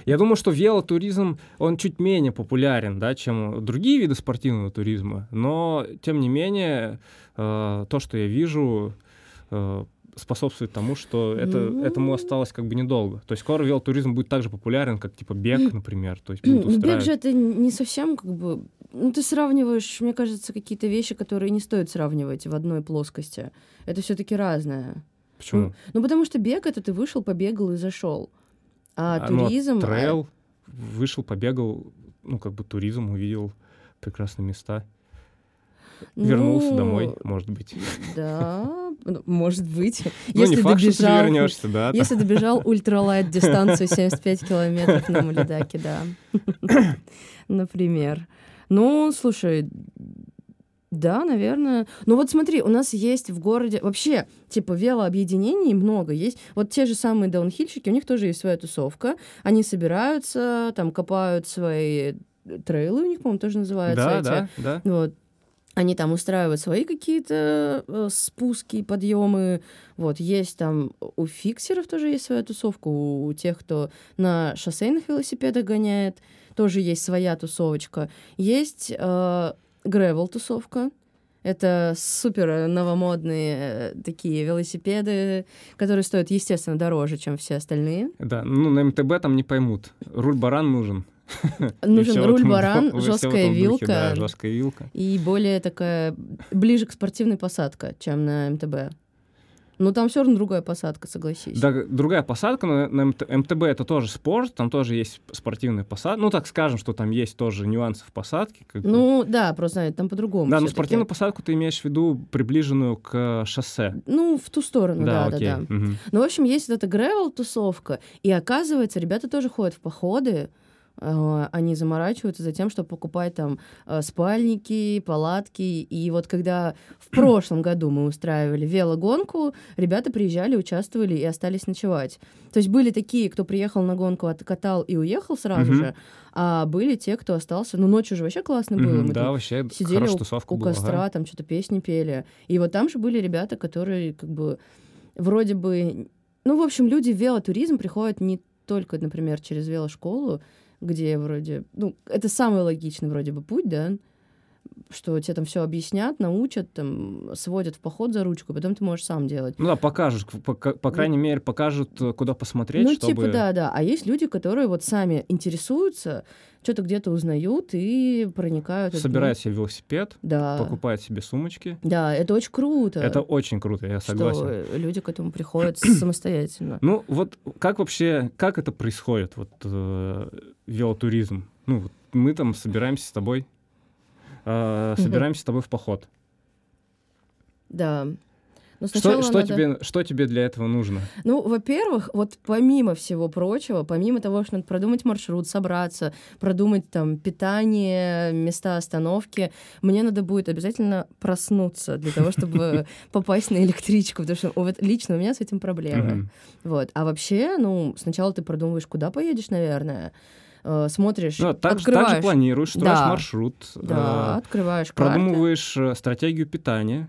Я думаю, что велотуризм, он чуть менее популярен, да, чем другие виды спортивного туризма, но, тем не менее, э, то, что я вижу, э, способствует тому, что это, Ну. этому осталось как бы недолго. То есть скоро велотуризм будет так же популярен, как типа бег, например. То есть Ну, бег устраивать- же это не совсем как бы... Ну, ты сравниваешь, мне кажется, какие-то вещи, которые не стоит сравнивать в одной плоскости. Это все таки разное. Почему? Ну, потому что бег — это ты вышел, побегал и зашел. А, А, ну, а туризм... а, Trail, вышел, побегал, ну, как бы туризм, увидел прекрасные места. Вернулся ну, домой, может быть. Да, ну, может быть. Ну, Если не факт, что ты добежал, вернешься, да. там. если добежал ultralight дистанцию 75 километров на Малидаке, да. Например. Ну, слушай, да, наверное. Ну вот смотри, у нас есть в городе вообще типа велообъединений много есть. Вот те же самые даунхильщики, у них тоже есть своя тусовка. Они собираются, там копают свои трейлы, у них, по-моему, тоже называются Да, эти. да, да. Вот. Они там устраивают свои какие-то э, спуски, подъемы. Вот, есть там у фиксеров тоже есть своя тусовка, у, у тех, кто на шоссейных велосипедах гоняет, тоже есть своя тусовочка. Есть э, гревел-тусовка. Это супер новомодные э, такие велосипеды, которые стоят, естественно, дороже, чем все остальные. Да, ну на МТБ там не поймут. Руль-баран нужен. Нужен этом всё в жесткая духе, вилка. Да, жесткая вилка. И более такая, ближе к спортивной посадке, чем на МТБ. Ну, там все равно другая посадка, согласись. Да, другая посадка, но на МТ МТБ это тоже спорт, там тоже есть спортивная посадка. Ну, так скажем, что там есть тоже нюансы в посадке. как. Ну, да, просто знаете, там по-другому. да, но спортивную посадку ты имеешь в виду приближенную к шоссе. Ну, в ту сторону, да, да, окей. да. мгм. Ну, в общем, есть вот эта гревел-тусовка, и оказывается, ребята тоже ходят в походы, они заморачиваются за тем, чтобы покупать там э, спальники, палатки. И вот когда в прошлом году мы устраивали велогонку, ребята приезжали, участвовали и остались ночевать. То есть были такие, кто приехал на гонку, откатал и уехал сразу Мгм. же, а были те, кто остался. Ну, ночью же вообще классно было. Мы да, вообще сидели у, у была. ага. костра, там что-то песни пели. И вот там же были ребята, которые как бы вроде бы... Ну, в общем, люди в велотуризм приходят не только, например, через велошколу, где вроде... Ну, это самый логичный вроде бы путь, да? Что тебе там все объяснят, научат, там, сводят в поход за ручку, потом ты можешь сам делать. Ну да, покажут, по, по крайней мере, покажут, э, куда посмотреть, ну, чтобы... типа, да, да. А есть люди, которые вот сами интересуются, что-то где-то узнают и проникают. Собирают себе велосипед. Да. покупают себе сумочки. Да, это очень круто. Это очень круто, я согласен. что люди к этому приходят самостоятельно. Ну, вот как вообще, как это происходит, вот э, велотуризм? Ну, вот мы там собираемся с тобой, э, собираемся с тобой в поход. Да. Но Что, что, надо- тебе, что тебе для этого нужно? Ну, во-первых, вот помимо всего прочего, помимо того, что надо продумать маршрут, собраться, продумать там питание, места остановки, мне надо будет обязательно проснуться для того, чтобы попасть на электричку, потому что вот лично у меня с этим проблемы. Вот. А вообще, ну, сначала ты продумываешь, куда поедешь, наверное, э, смотришь, Ну, так, же- так же открываешь, планируешь, строишь Да. маршрут, да, э, открываешь карты. продумываешь э, стратегию питания.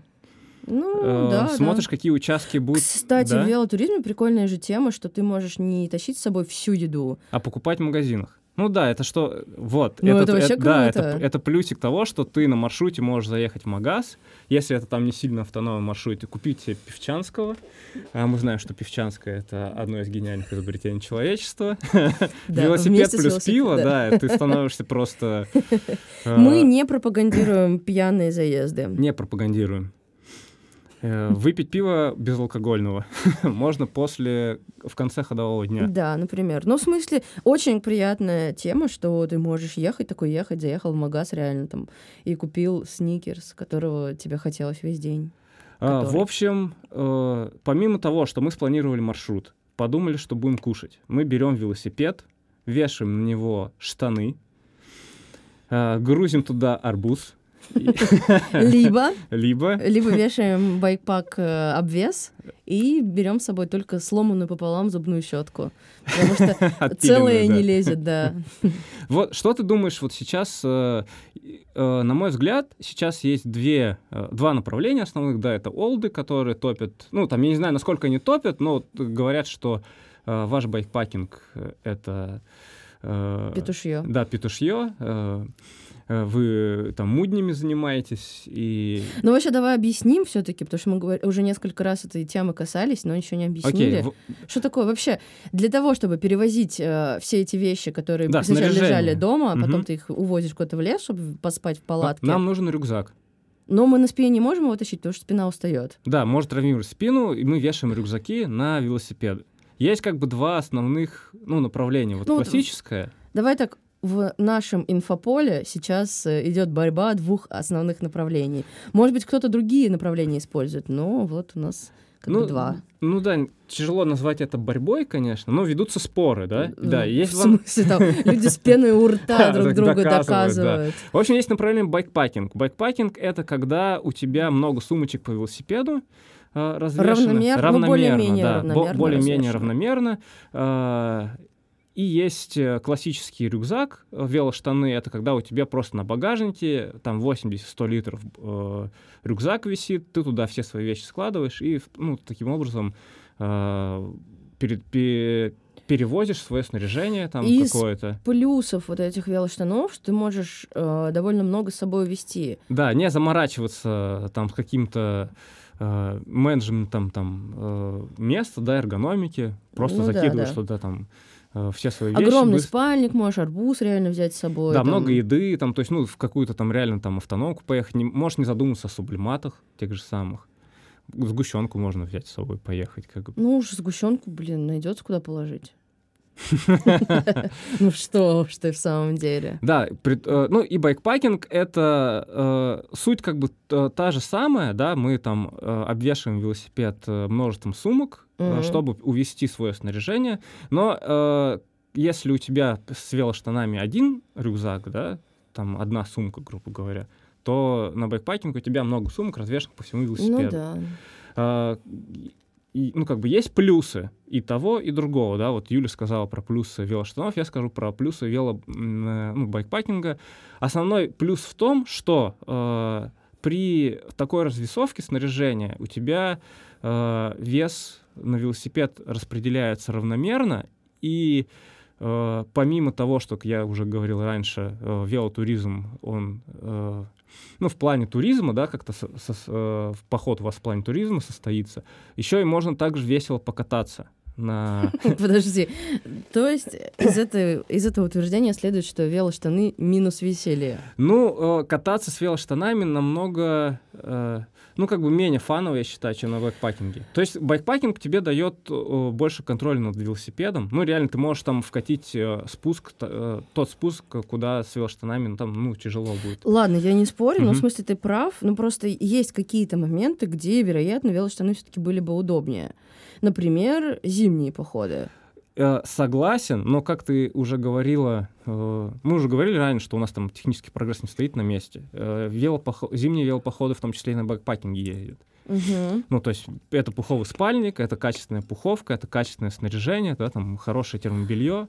Ну, Э, да, смотришь, да. какие участки будут. Кстати, да, в велотуризме прикольная же тема, что ты можешь не тащить с собой всю еду. А покупать в магазинах. Ну да, это что, вот. Ну, это вообще да, это, круто. это плюсик того, что ты на маршруте можешь заехать в магаз, если это там не сильно автономный маршрут, и купить себе певчанского. А мы знаем, что певчанское — это одно из гениальных изобретений человечества. Да, Велосипед плюс пиво, да. да, ты становишься просто... э, Мы не пропагандируем пьяные заезды. не пропагандируем. Э, Выпить пиво безалкогольного можно после, в конце ходового дня. Да, например. Ну, в смысле, очень приятная тема, что ты можешь ехать, такой ехать, заехал в магаз реально там и купил сникерс, которого тебе хотелось весь день. А, в общем, э, помимо того, что мы спланировали маршрут, подумали, что будем кушать. Мы берем велосипед, вешаем на него штаны, э, грузим туда арбуз, Либо, либо либо вешаем байкпак э, обвес и берем с собой только сломанную пополам зубную щетку. Потому что да. не лезет, да. Вот что ты думаешь, вот сейчас, э, э, на мой взгляд, сейчас есть две, э, два направления основных, да, это олды, которые топят, ну, там, я не знаю, насколько они топят, но вот говорят, что ваш байкпакинг это... Петушье. Да, петушье. Э, э, Вы там муднями занимаетесь, и... Ну, вообще, давай объясним все-таки, потому что мы уже несколько раз этой темы касались, но еще не объяснили. В- Что такое вообще? Для того, чтобы перевозить э, все эти вещи, которые Да, сначала лежали дома, а потом Мгм. ты их увозишь куда-то в лес, чтобы поспать в палатке. нам нужен рюкзак. Но мы на спине не можем его тащить, потому что спина устает. Да, может травмировать спину, и мы вешаем рюкзаки на велосипеды. Есть как бы два основных ну, направления. Вот Ну, вот классическое. Давай так, в нашем инфополе сейчас э, идет борьба двух основных направлений. Может быть, кто-то другие направления использует, но вот у нас как ну, бы два. Ну да, тяжело назвать это борьбой, конечно, но ведутся споры, да? Да, В есть вам... смысле, там люди с пеной у рта друг другу доказывают, да. В общем, есть направление bikepacking. Bikepacking — это когда у тебя много сумочек по велосипеду, э, развешано. Равномерно, ну, более-менее да, равномерно более-менее равномерно. И есть э, классический рюкзак, э, велоштаны. Это когда у тебя просто на багажнике там 80-100 литров э, рюкзак висит, ты туда все свои вещи складываешь и ну, таким образом э, пере- пе- перевозишь свое снаряжение там Из какое-то. Плюсов вот этих велоштанов, что ты можешь э, довольно много с собой вести. Да, не заморачиваться там с каким-то э, менеджментом там э, места, да, эргономики. Просто Ну да, закидываешь да. туда там все свои вещи. Огромный быстро. спальник, можешь арбуз реально взять с собой. Да, там. много еды, там, то есть, ну, в какую-то там реально там автономку поехать. Не, можешь не задуматься о сублиматах тех же самых. Сгущенку можно взять с собой, поехать. Как бы. Ну уж сгущенку, блин, найдется куда положить. Ну что уж ты в самом деле. Да, э, ну и bikepacking — это э, суть как бы т- та же самая, да, мы там э, обвешиваем велосипед э, множеством сумок, э, чтобы увезти свое снаряжение, но э, если у тебя с велоштанами один рюкзак, да, там одна сумка, грубо говоря, то на bikepacking у тебя много сумок развешенных по всему велосипеду. Ну да. И, ну, как бы есть плюсы и того, и другого, да, вот Юля сказала про плюсы велоштанов, я скажу про плюсы вело, ну, bikepacking а. Основной плюс в том, что э, при такой развесовке снаряжения у тебя э, вес на велосипед распределяется равномерно, и э, помимо того, что, как я уже говорил раньше, э, велотуризм, он э, ну, в плане туризма, да, как-то э, поход у вас в плане туризма состоится, еще и можно также весело покататься на... Подожди. То есть из, этой, из этого утверждения следует, что велоштаны минус веселье. Ну, э, кататься с велоштанами намного, э, ну, как бы менее фаново, я считаю, чем на байкпакинге. То есть байкпакинг тебе дает э, больше контроля над велосипедом. Ну, реально, ты можешь там вкатить э, спуск, э, тот спуск, куда с велоштанами, ну, там, ну, тяжело будет. Ладно, я не спорю, но в смысле ты прав. Ну просто есть какие-то моменты, где, вероятно, велоштаны все-таки были бы удобнее. Например, зимние походы. Э, Согласен, но как ты уже говорила, э, мы уже говорили ранее, что у нас там технический прогресс не стоит на месте. Э, велопохо- Зимние велопоходы в том числе и на бэкпакинге ездят. Мгм. Ну, то есть это пуховый спальник, это качественная пуховка, это качественное снаряжение, да, там хорошее термобелье.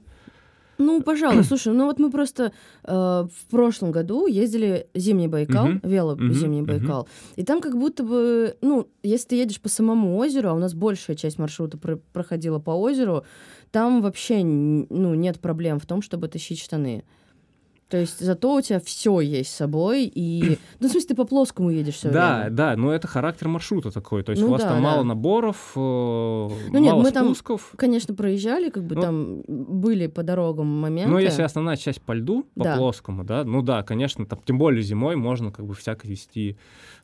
Ну, пожалуй, слушай, ну вот мы просто э, в прошлом году ездили зимний Байкал, Мгм. вело зимний мгм. Байкал, и там как будто бы, ну, если ты едешь по самому озеру, а у нас большая часть маршрута про- проходила по озеру, там вообще, ну, нет проблем в том, чтобы тащить штаны. То есть зато у тебя все есть с собой, и... Ну, в смысле, ты по плоскому едешь все Да, время. да, но это характер маршрута такой. То есть Ну у вас да, там да. мало наборов, э, мало нет, мы там- спусков. Конечно, проезжали, как бы Ну, там были по дорогам моменты. Ну, если основная часть по льду, по Да. плоскому, да, ну да, конечно, там, тем более зимой можно как бы всяко вести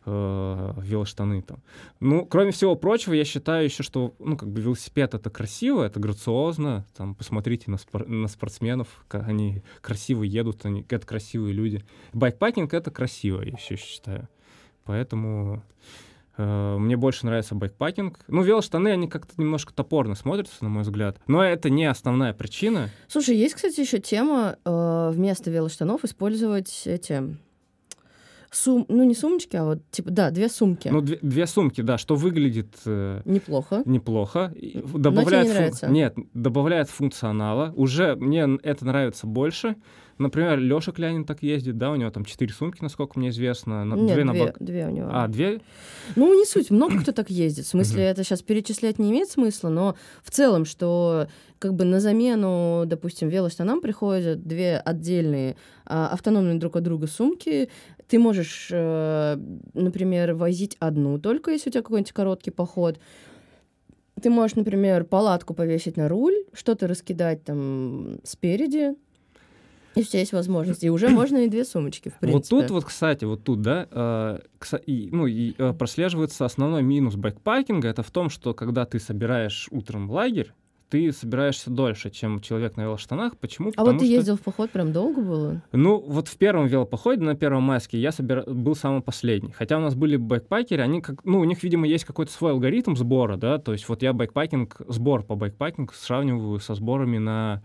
э, велоштаны там. Ну, кроме всего прочего, я считаю еще, что, ну, как бы велосипед это красиво, это грациозно, там, посмотрите на, спор- на спортсменов, как они красиво едут, они, это красивые люди. Bikepacking это красиво, я еще считаю. Поэтому э, мне больше нравится bikepacking. Ну, велоштаны, они как-то немножко топорно смотрятся, на мой взгляд. Но это не основная причина. Слушай, есть, кстати, еще тема э, вместо велоштанов использовать эти сум, ну не сумочки, а вот типа да, две сумки. Ну, две, две сумки, да, что выглядит э, Неплохо. неплохо. И тебе Добавляет не фун- нравится? Нет, добавляет функционала. Уже мне это нравится больше. Например, Лёша Клянин так ездит, да, у него там четыре сумки, насколько мне известно. на- Нет, две две, на бок. две у него. А, две? Ну, не суть, много кто так ездит. В смысле, это сейчас перечислять не имеет смысла, но в целом, что как бы на замену, допустим, велоштанам приходят две отдельные а, автономные друг от друга сумки. Ты можешь, э, например, возить одну только, если у тебя какой-нибудь короткий поход. Ты можешь, например, палатку повесить на руль, что-то раскидать там спереди, и все есть возможность. И уже можно и две сумочки, в принципе. Вот тут вот, кстати, вот тут, да, э, и, ну, и, э, прослеживается основной минус байкпакинга. Это в том, что когда ты собираешь утром лагерь, ты собираешься дольше, чем человек на велоштанах. Почему? А вот Потому ты что- ездил в поход прям долго было? Ну, вот в первом велопоходе на первом майске я собира... был самый последний. Хотя у нас были байкпакеры, они как... Ну, у них, видимо, есть какой-то свой алгоритм сбора, да, то есть вот я байкпакинг, сбор по байкпакингу сравниваю со сборами на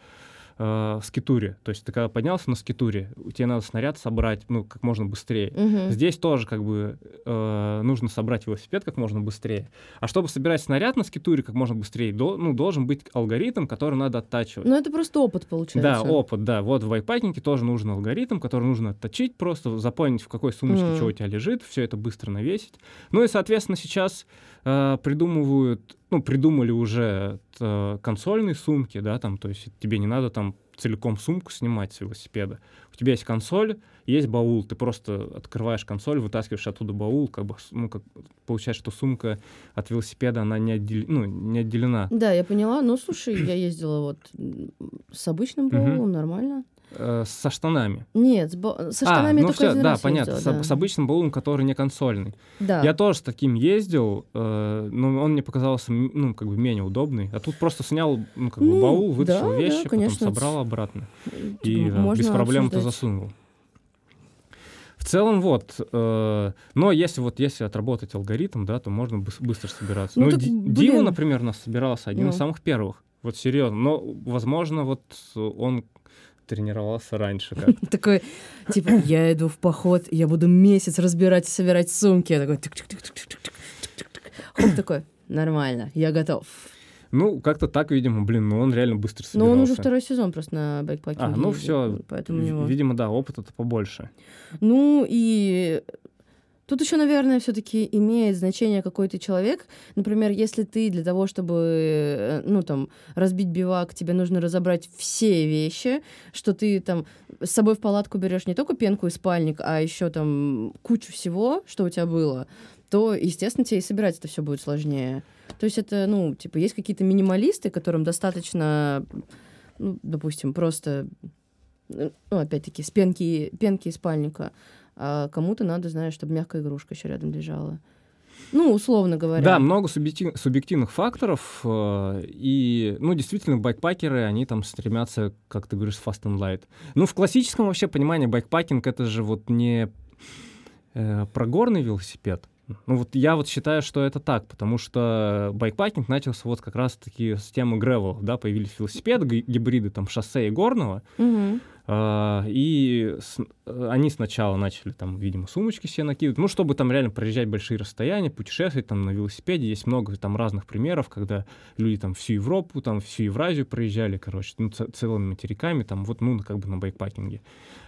э, скитуре. То есть ты когда поднялся на скитуре, тебе надо снаряд собрать, ну, как можно быстрее. Мгм. Здесь тоже как бы э, нужно собрать велосипед как можно быстрее. А чтобы собирать снаряд на скитуре как можно быстрее, до- ну, должен быть алгоритм, который надо оттачивать. Ну, это просто опыт получается. Да, опыт, да. Вот в байкпакинге тоже нужен алгоритм, который нужно отточить, просто запомнить, в какой сумочке Мгм. что у тебя лежит, все это быстро навесить. Ну и, соответственно, сейчас э, придумывают, ну, придумали уже э, консольные сумки, да, там, то есть тебе не надо там целиком сумку снимать с велосипеда. У тебя есть консоль, есть баул, ты просто открываешь консоль, вытаскиваешь оттуда баул, как бы, ну, как получается, что сумка от велосипеда, она не, отдел- ну, не отделена. Да, я поняла. Ну, слушай, я ездила вот с обычным баулом, нормально. Э, со штанами. Нет, с ба- со а, штанами я ну только все, да, понятно. ездила, с, да. с обычным баулом, который не консольный. Да. Я тоже с таким ездил, э, но он мне показался, ну, как бы менее удобный. А тут просто снял, ну, как бы Ну, баул, да, вытащил да, вещи, конечно, потом собрал обратно. И да, можно без проблем это обсуждать. засунул. В целом, вот, э, но если вот если отработать алгоритм, да, то можно быс- быстро собираться. Ну Ну, так, Ди-. Дима, например, у нас собирался один из Ну. самых первых. Вот серьезно. Но, возможно, вот он тренировался раньше Такой, типа, я иду в поход, я буду месяц разбирать и собирать сумки. Я такой. Хоп, такой, нормально, я готов. Ну, как-то так, видимо, блин, ну он реально быстро Но собирался. он уже второй сезон просто на бэкпакинге А, ну все, Поэтому у него... видимо, да, опыта-то побольше. Ну и тут еще, наверное, все-таки имеет значение какой ты человек. Например, если ты для того, чтобы, э, ну там, разбить бивак, тебе нужно разобрать все вещи, что ты там с собой в палатку берешь не только пенку и спальник, а еще там кучу всего, что у тебя было, то, естественно, тебе и собирать это все будет сложнее. То есть это, ну, типа, есть какие-то минималисты, которым достаточно, ну, допустим, просто, э, ну, опять-таки, с пенки, пенки и спальника. А кому-то надо, знаешь, чтобы мягкая игрушка еще рядом лежала. Ну, условно говоря. Да, много субъектив- субъективных факторов, э, и, ну, действительно, байкпакеры, они там стремятся, как ты говоришь, fast and light. Ну, в классическом вообще понимании байкпакинг — это же вот не э, про горный велосипед. Ну, вот я вот считаю, что это так, потому что байкпакинг начался вот как раз-таки с темы гревелов, да, появились велосипеды, ги- гибриды там шоссе и горного, Мгм. А, и с- э, они сначала начали там, видимо, сумочки себе накидывать, ну, чтобы там реально проезжать большие расстояния, путешествовать там на велосипеде. Есть много там разных примеров, когда люди там всю Европу, там всю Евразию проезжали, короче, ну, целыми материками, там вот, ну, как бы на байкпакинге.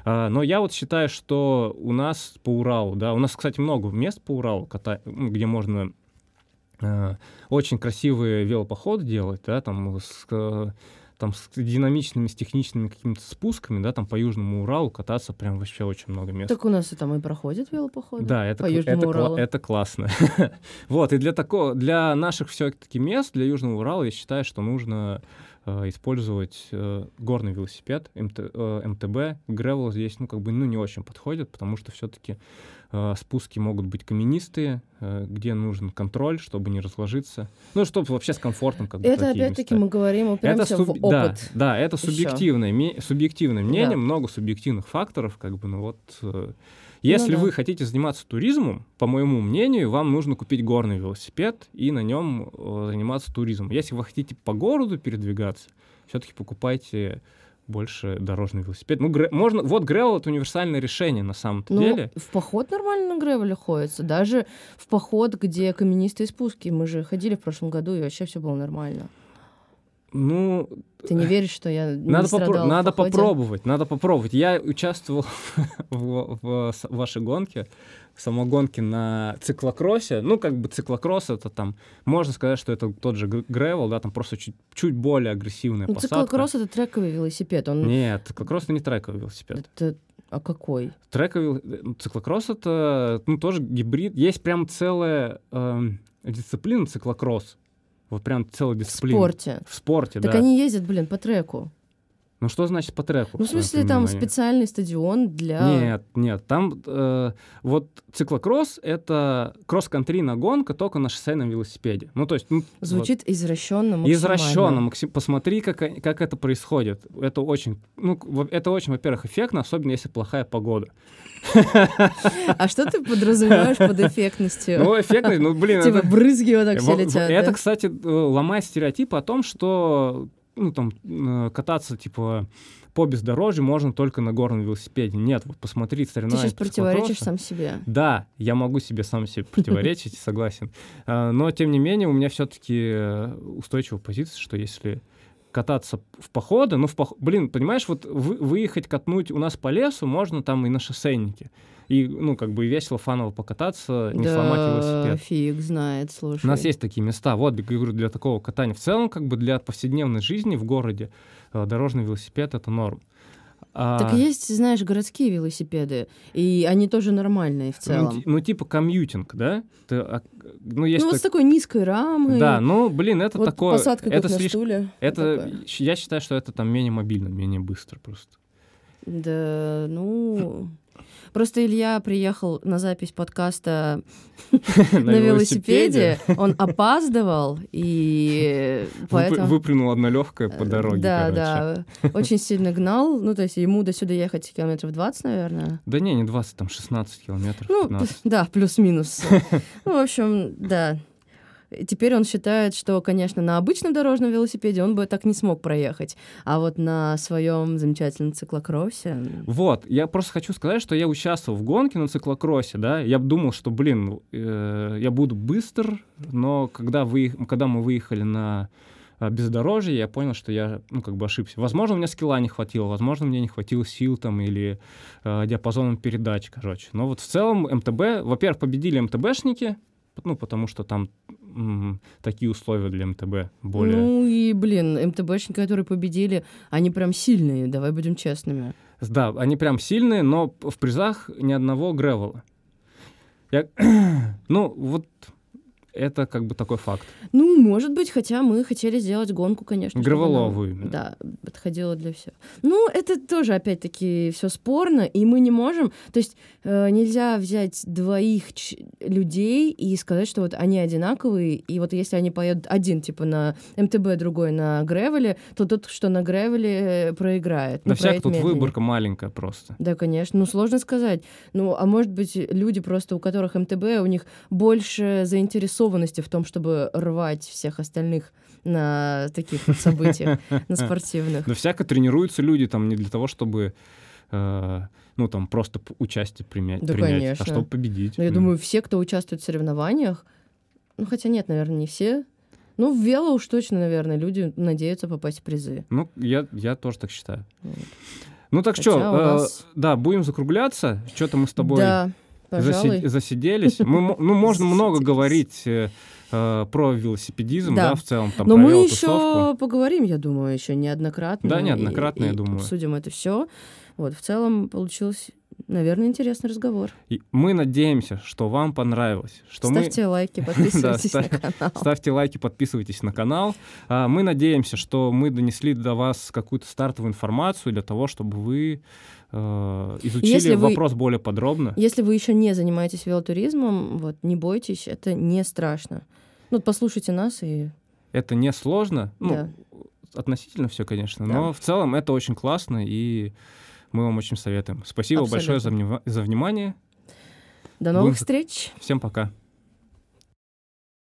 А, но я вот считаю, что у нас по Уралу, да, у нас, кстати, много мест по Уралу, где можно э, очень красивые велопоходы делать, да, там с, э, там с динамичными, с техничными какими-то спусками, да, там по Южному Уралу кататься прям вообще очень много мест. Так у нас и там и проходят велопоходы. Да, это, по кл- Южному это, Уралу. это классно. вот, и для такого, для наших все-таки мест, для Южного Урала, я считаю, что нужно использовать э, горный велосипед, МТ, э, МТБ. Гревел здесь, ну, как бы, ну, не очень подходит, потому что все-таки спуски могут быть каменистые, э, где нужен контроль, чтобы не разложиться. Ну, чтобы вообще с комфортом как бы Это опять-таки мы говорим, Это упремся в суб- опыт. Да, да, это субъективное, ме- субъективное мнение, Да. много субъективных факторов, как бы, ну вот. Если да. вы хотите заниматься туризмом, по моему мнению, вам нужно купить горный велосипед и на нем э, заниматься туризмом. Если вы хотите по городу передвигаться, все-таки покупайте больше дорожный велосипед. Ну, гре- можно, вот гревел это универсальное решение на самом-то Ну, деле. в поход нормально на гревеле ходится. Даже в поход, где каменистые спуски. Мы же ходили в прошлом году, и вообще все было нормально. Ну, Ты не веришь, что я не Надо, попро- надо походе? попробовать, надо попробовать. Я участвовал в, в вашей гонке, самогонке на циклокроссе. Ну, как бы циклокросс это там, можно сказать, что это тот же гр- гревел, да, там просто чуть, чуть более агрессивная Ну, посадка. циклокросс — это трековый велосипед. Он... Нет, циклокросс это не трековый велосипед. Это... А какой? Трековый, вел- ну, циклокросс это, ну, тоже гибрид. Есть прям целая эм, дисциплина циклокросс. Вот прям целая В дисциплина. спорте. В спорте, Так да. они ездят, блин, по треку. Ну, что значит по треку? Ну, в смысле, там понимании? специальный стадион для... Нет, нет, там э, вот циклокросс — это кросс-контрийная гонка только на шоссейном велосипеде. Ну, то есть... Ну, Звучит извращенно вот, извращенно. максимально. Максим, посмотри, как, как это происходит. Это очень, ну, это очень, во-первых, эффектно, особенно если плохая погода. А что ты подразумеваешь под эффектностью? Ну, эффектно, ну, блин, Типа брызги вот так все летят, Это, кстати, э, ломает стереотип о том, что ну, там, э, кататься, типа, по бездорожью можно только на горном велосипеде. Нет, вот посмотри, Ты соревнования сейчас по противоречишь сам себе. Да, я могу себе сам себе противоречить, согласен. А, Но, тем не менее, у меня все-таки устойчивая позиция, что если кататься в походы, ну, в пох... блин, понимаешь, вот вы- выехать, катнуть у нас по лесу можно там и на шоссейнике. И, ну, как бы весело, фаново покататься, не сломать Да, велосипед. фиг знает, слушай. У нас есть такие места. Вот, я говорю, для такого катания. В целом, как бы для повседневной жизни в городе э, дорожный велосипед — это норм. А, Так есть, знаешь, городские велосипеды, и они тоже нормальные в ну, целом. ти- Ну, типа комьютинг, да? Ты, а, ну, есть Ну, вот так- с такой низкой рамой. Да, ну, блин, это вот такое... посадка как это на стуле. Это, Такое. я считаю, что это там менее мобильно, менее быстро просто. Да, ну... Просто Илья приехал на запись подкаста на велосипеде, он опаздывал, и поэтому... Выплюнул одно легкое по дороге, Да, да, очень сильно гнал, ну, то есть ему до сюда ехать километров 20, наверное. Да не, не 20, там 16 километров, Ну, 15. да, плюс-минус. Ну, в общем, да. Теперь он считает, что, конечно, на обычном дорожном велосипеде он бы так не смог проехать, а вот на своем замечательном циклокроссе... Вот, я просто хочу сказать, что я участвовал в гонке на циклокроссе, да, я думал, что, блин, э, я буду быстр, но когда, вы, когда мы выехали на а, бездорожье, я понял, что я, ну, как бы ошибся. Возможно, у меня скилла не хватило, возможно, мне не хватило сил там или э, диапазоном передач, короче. Но вот в целом МТБ, во-первых, победили МТБшники, ну, потому что там м, такие условия для МТБ более... Ну и, блин, МТБшники, которые победили, они прям сильные, давай будем честными. Да, они прям сильные, но в призах ни одного гревела. Я... ну, вот это как бы такой факт. Ну, может быть, хотя мы хотели сделать гонку, конечно. чтобы она. Да, подходила для всех. Ну, это тоже, опять-таки, все спорно, и мы не можем... То есть э, нельзя взять двоих людей и сказать, что вот они одинаковые, и вот если они поедут один, типа, на МТБ, другой на Гревеле, то тот, что на Гревеле, э, проиграет. Да Ну, всяк тут медленнее. выборка маленькая просто. Да, конечно. Ну, сложно сказать. Ну, а может быть, люди просто, у которых МТБ, у них больше заинтересованности в том, чтобы рвать всех остальных на таких вот событиях, на спортивных. Да всяко тренируются люди там не для того, чтобы э, ну там просто участие принять, Да, принять конечно. а чтобы победить. Но я М. думаю, все, кто участвует в соревнованиях, ну хотя нет, наверное, не все. Ну, в вело уж точно, наверное, люди надеются попасть в призы. Ну, я, я тоже так считаю. Вот. Ну так Хотя что, у нас- да, будем закругляться. Что-то мы с тобой Да, заси- засиделись. Мы, ну, можно много говорить э, про велосипедизм, да. Да. в целом, там, Но мы еще поговорим, я думаю, еще неоднократно. Да, неоднократно, и- я и думаю. Обсудим это все. Вот, в целом получился, наверное, интересный разговор. И мы надеемся, что вам понравилось, что мы Ставьте лайки, подписывайтесь на ставь- канал. Ставьте лайки, подписывайтесь на канал. А, Мы надеемся, что мы донесли до вас какую-то стартовую информацию для того, чтобы вы э, изучили Если вы- вопрос более подробно. Если вы еще не занимаетесь велотуризмом, вот, не бойтесь, это не страшно. Ну, послушайте нас и... Это не сложно, ну, да. относительно все, конечно, Да. но в целом это очень классно, и мы вам очень советуем. Спасибо большое за, Абсолютно. внива- за внимание. До новых Будем- встреч! Всем пока.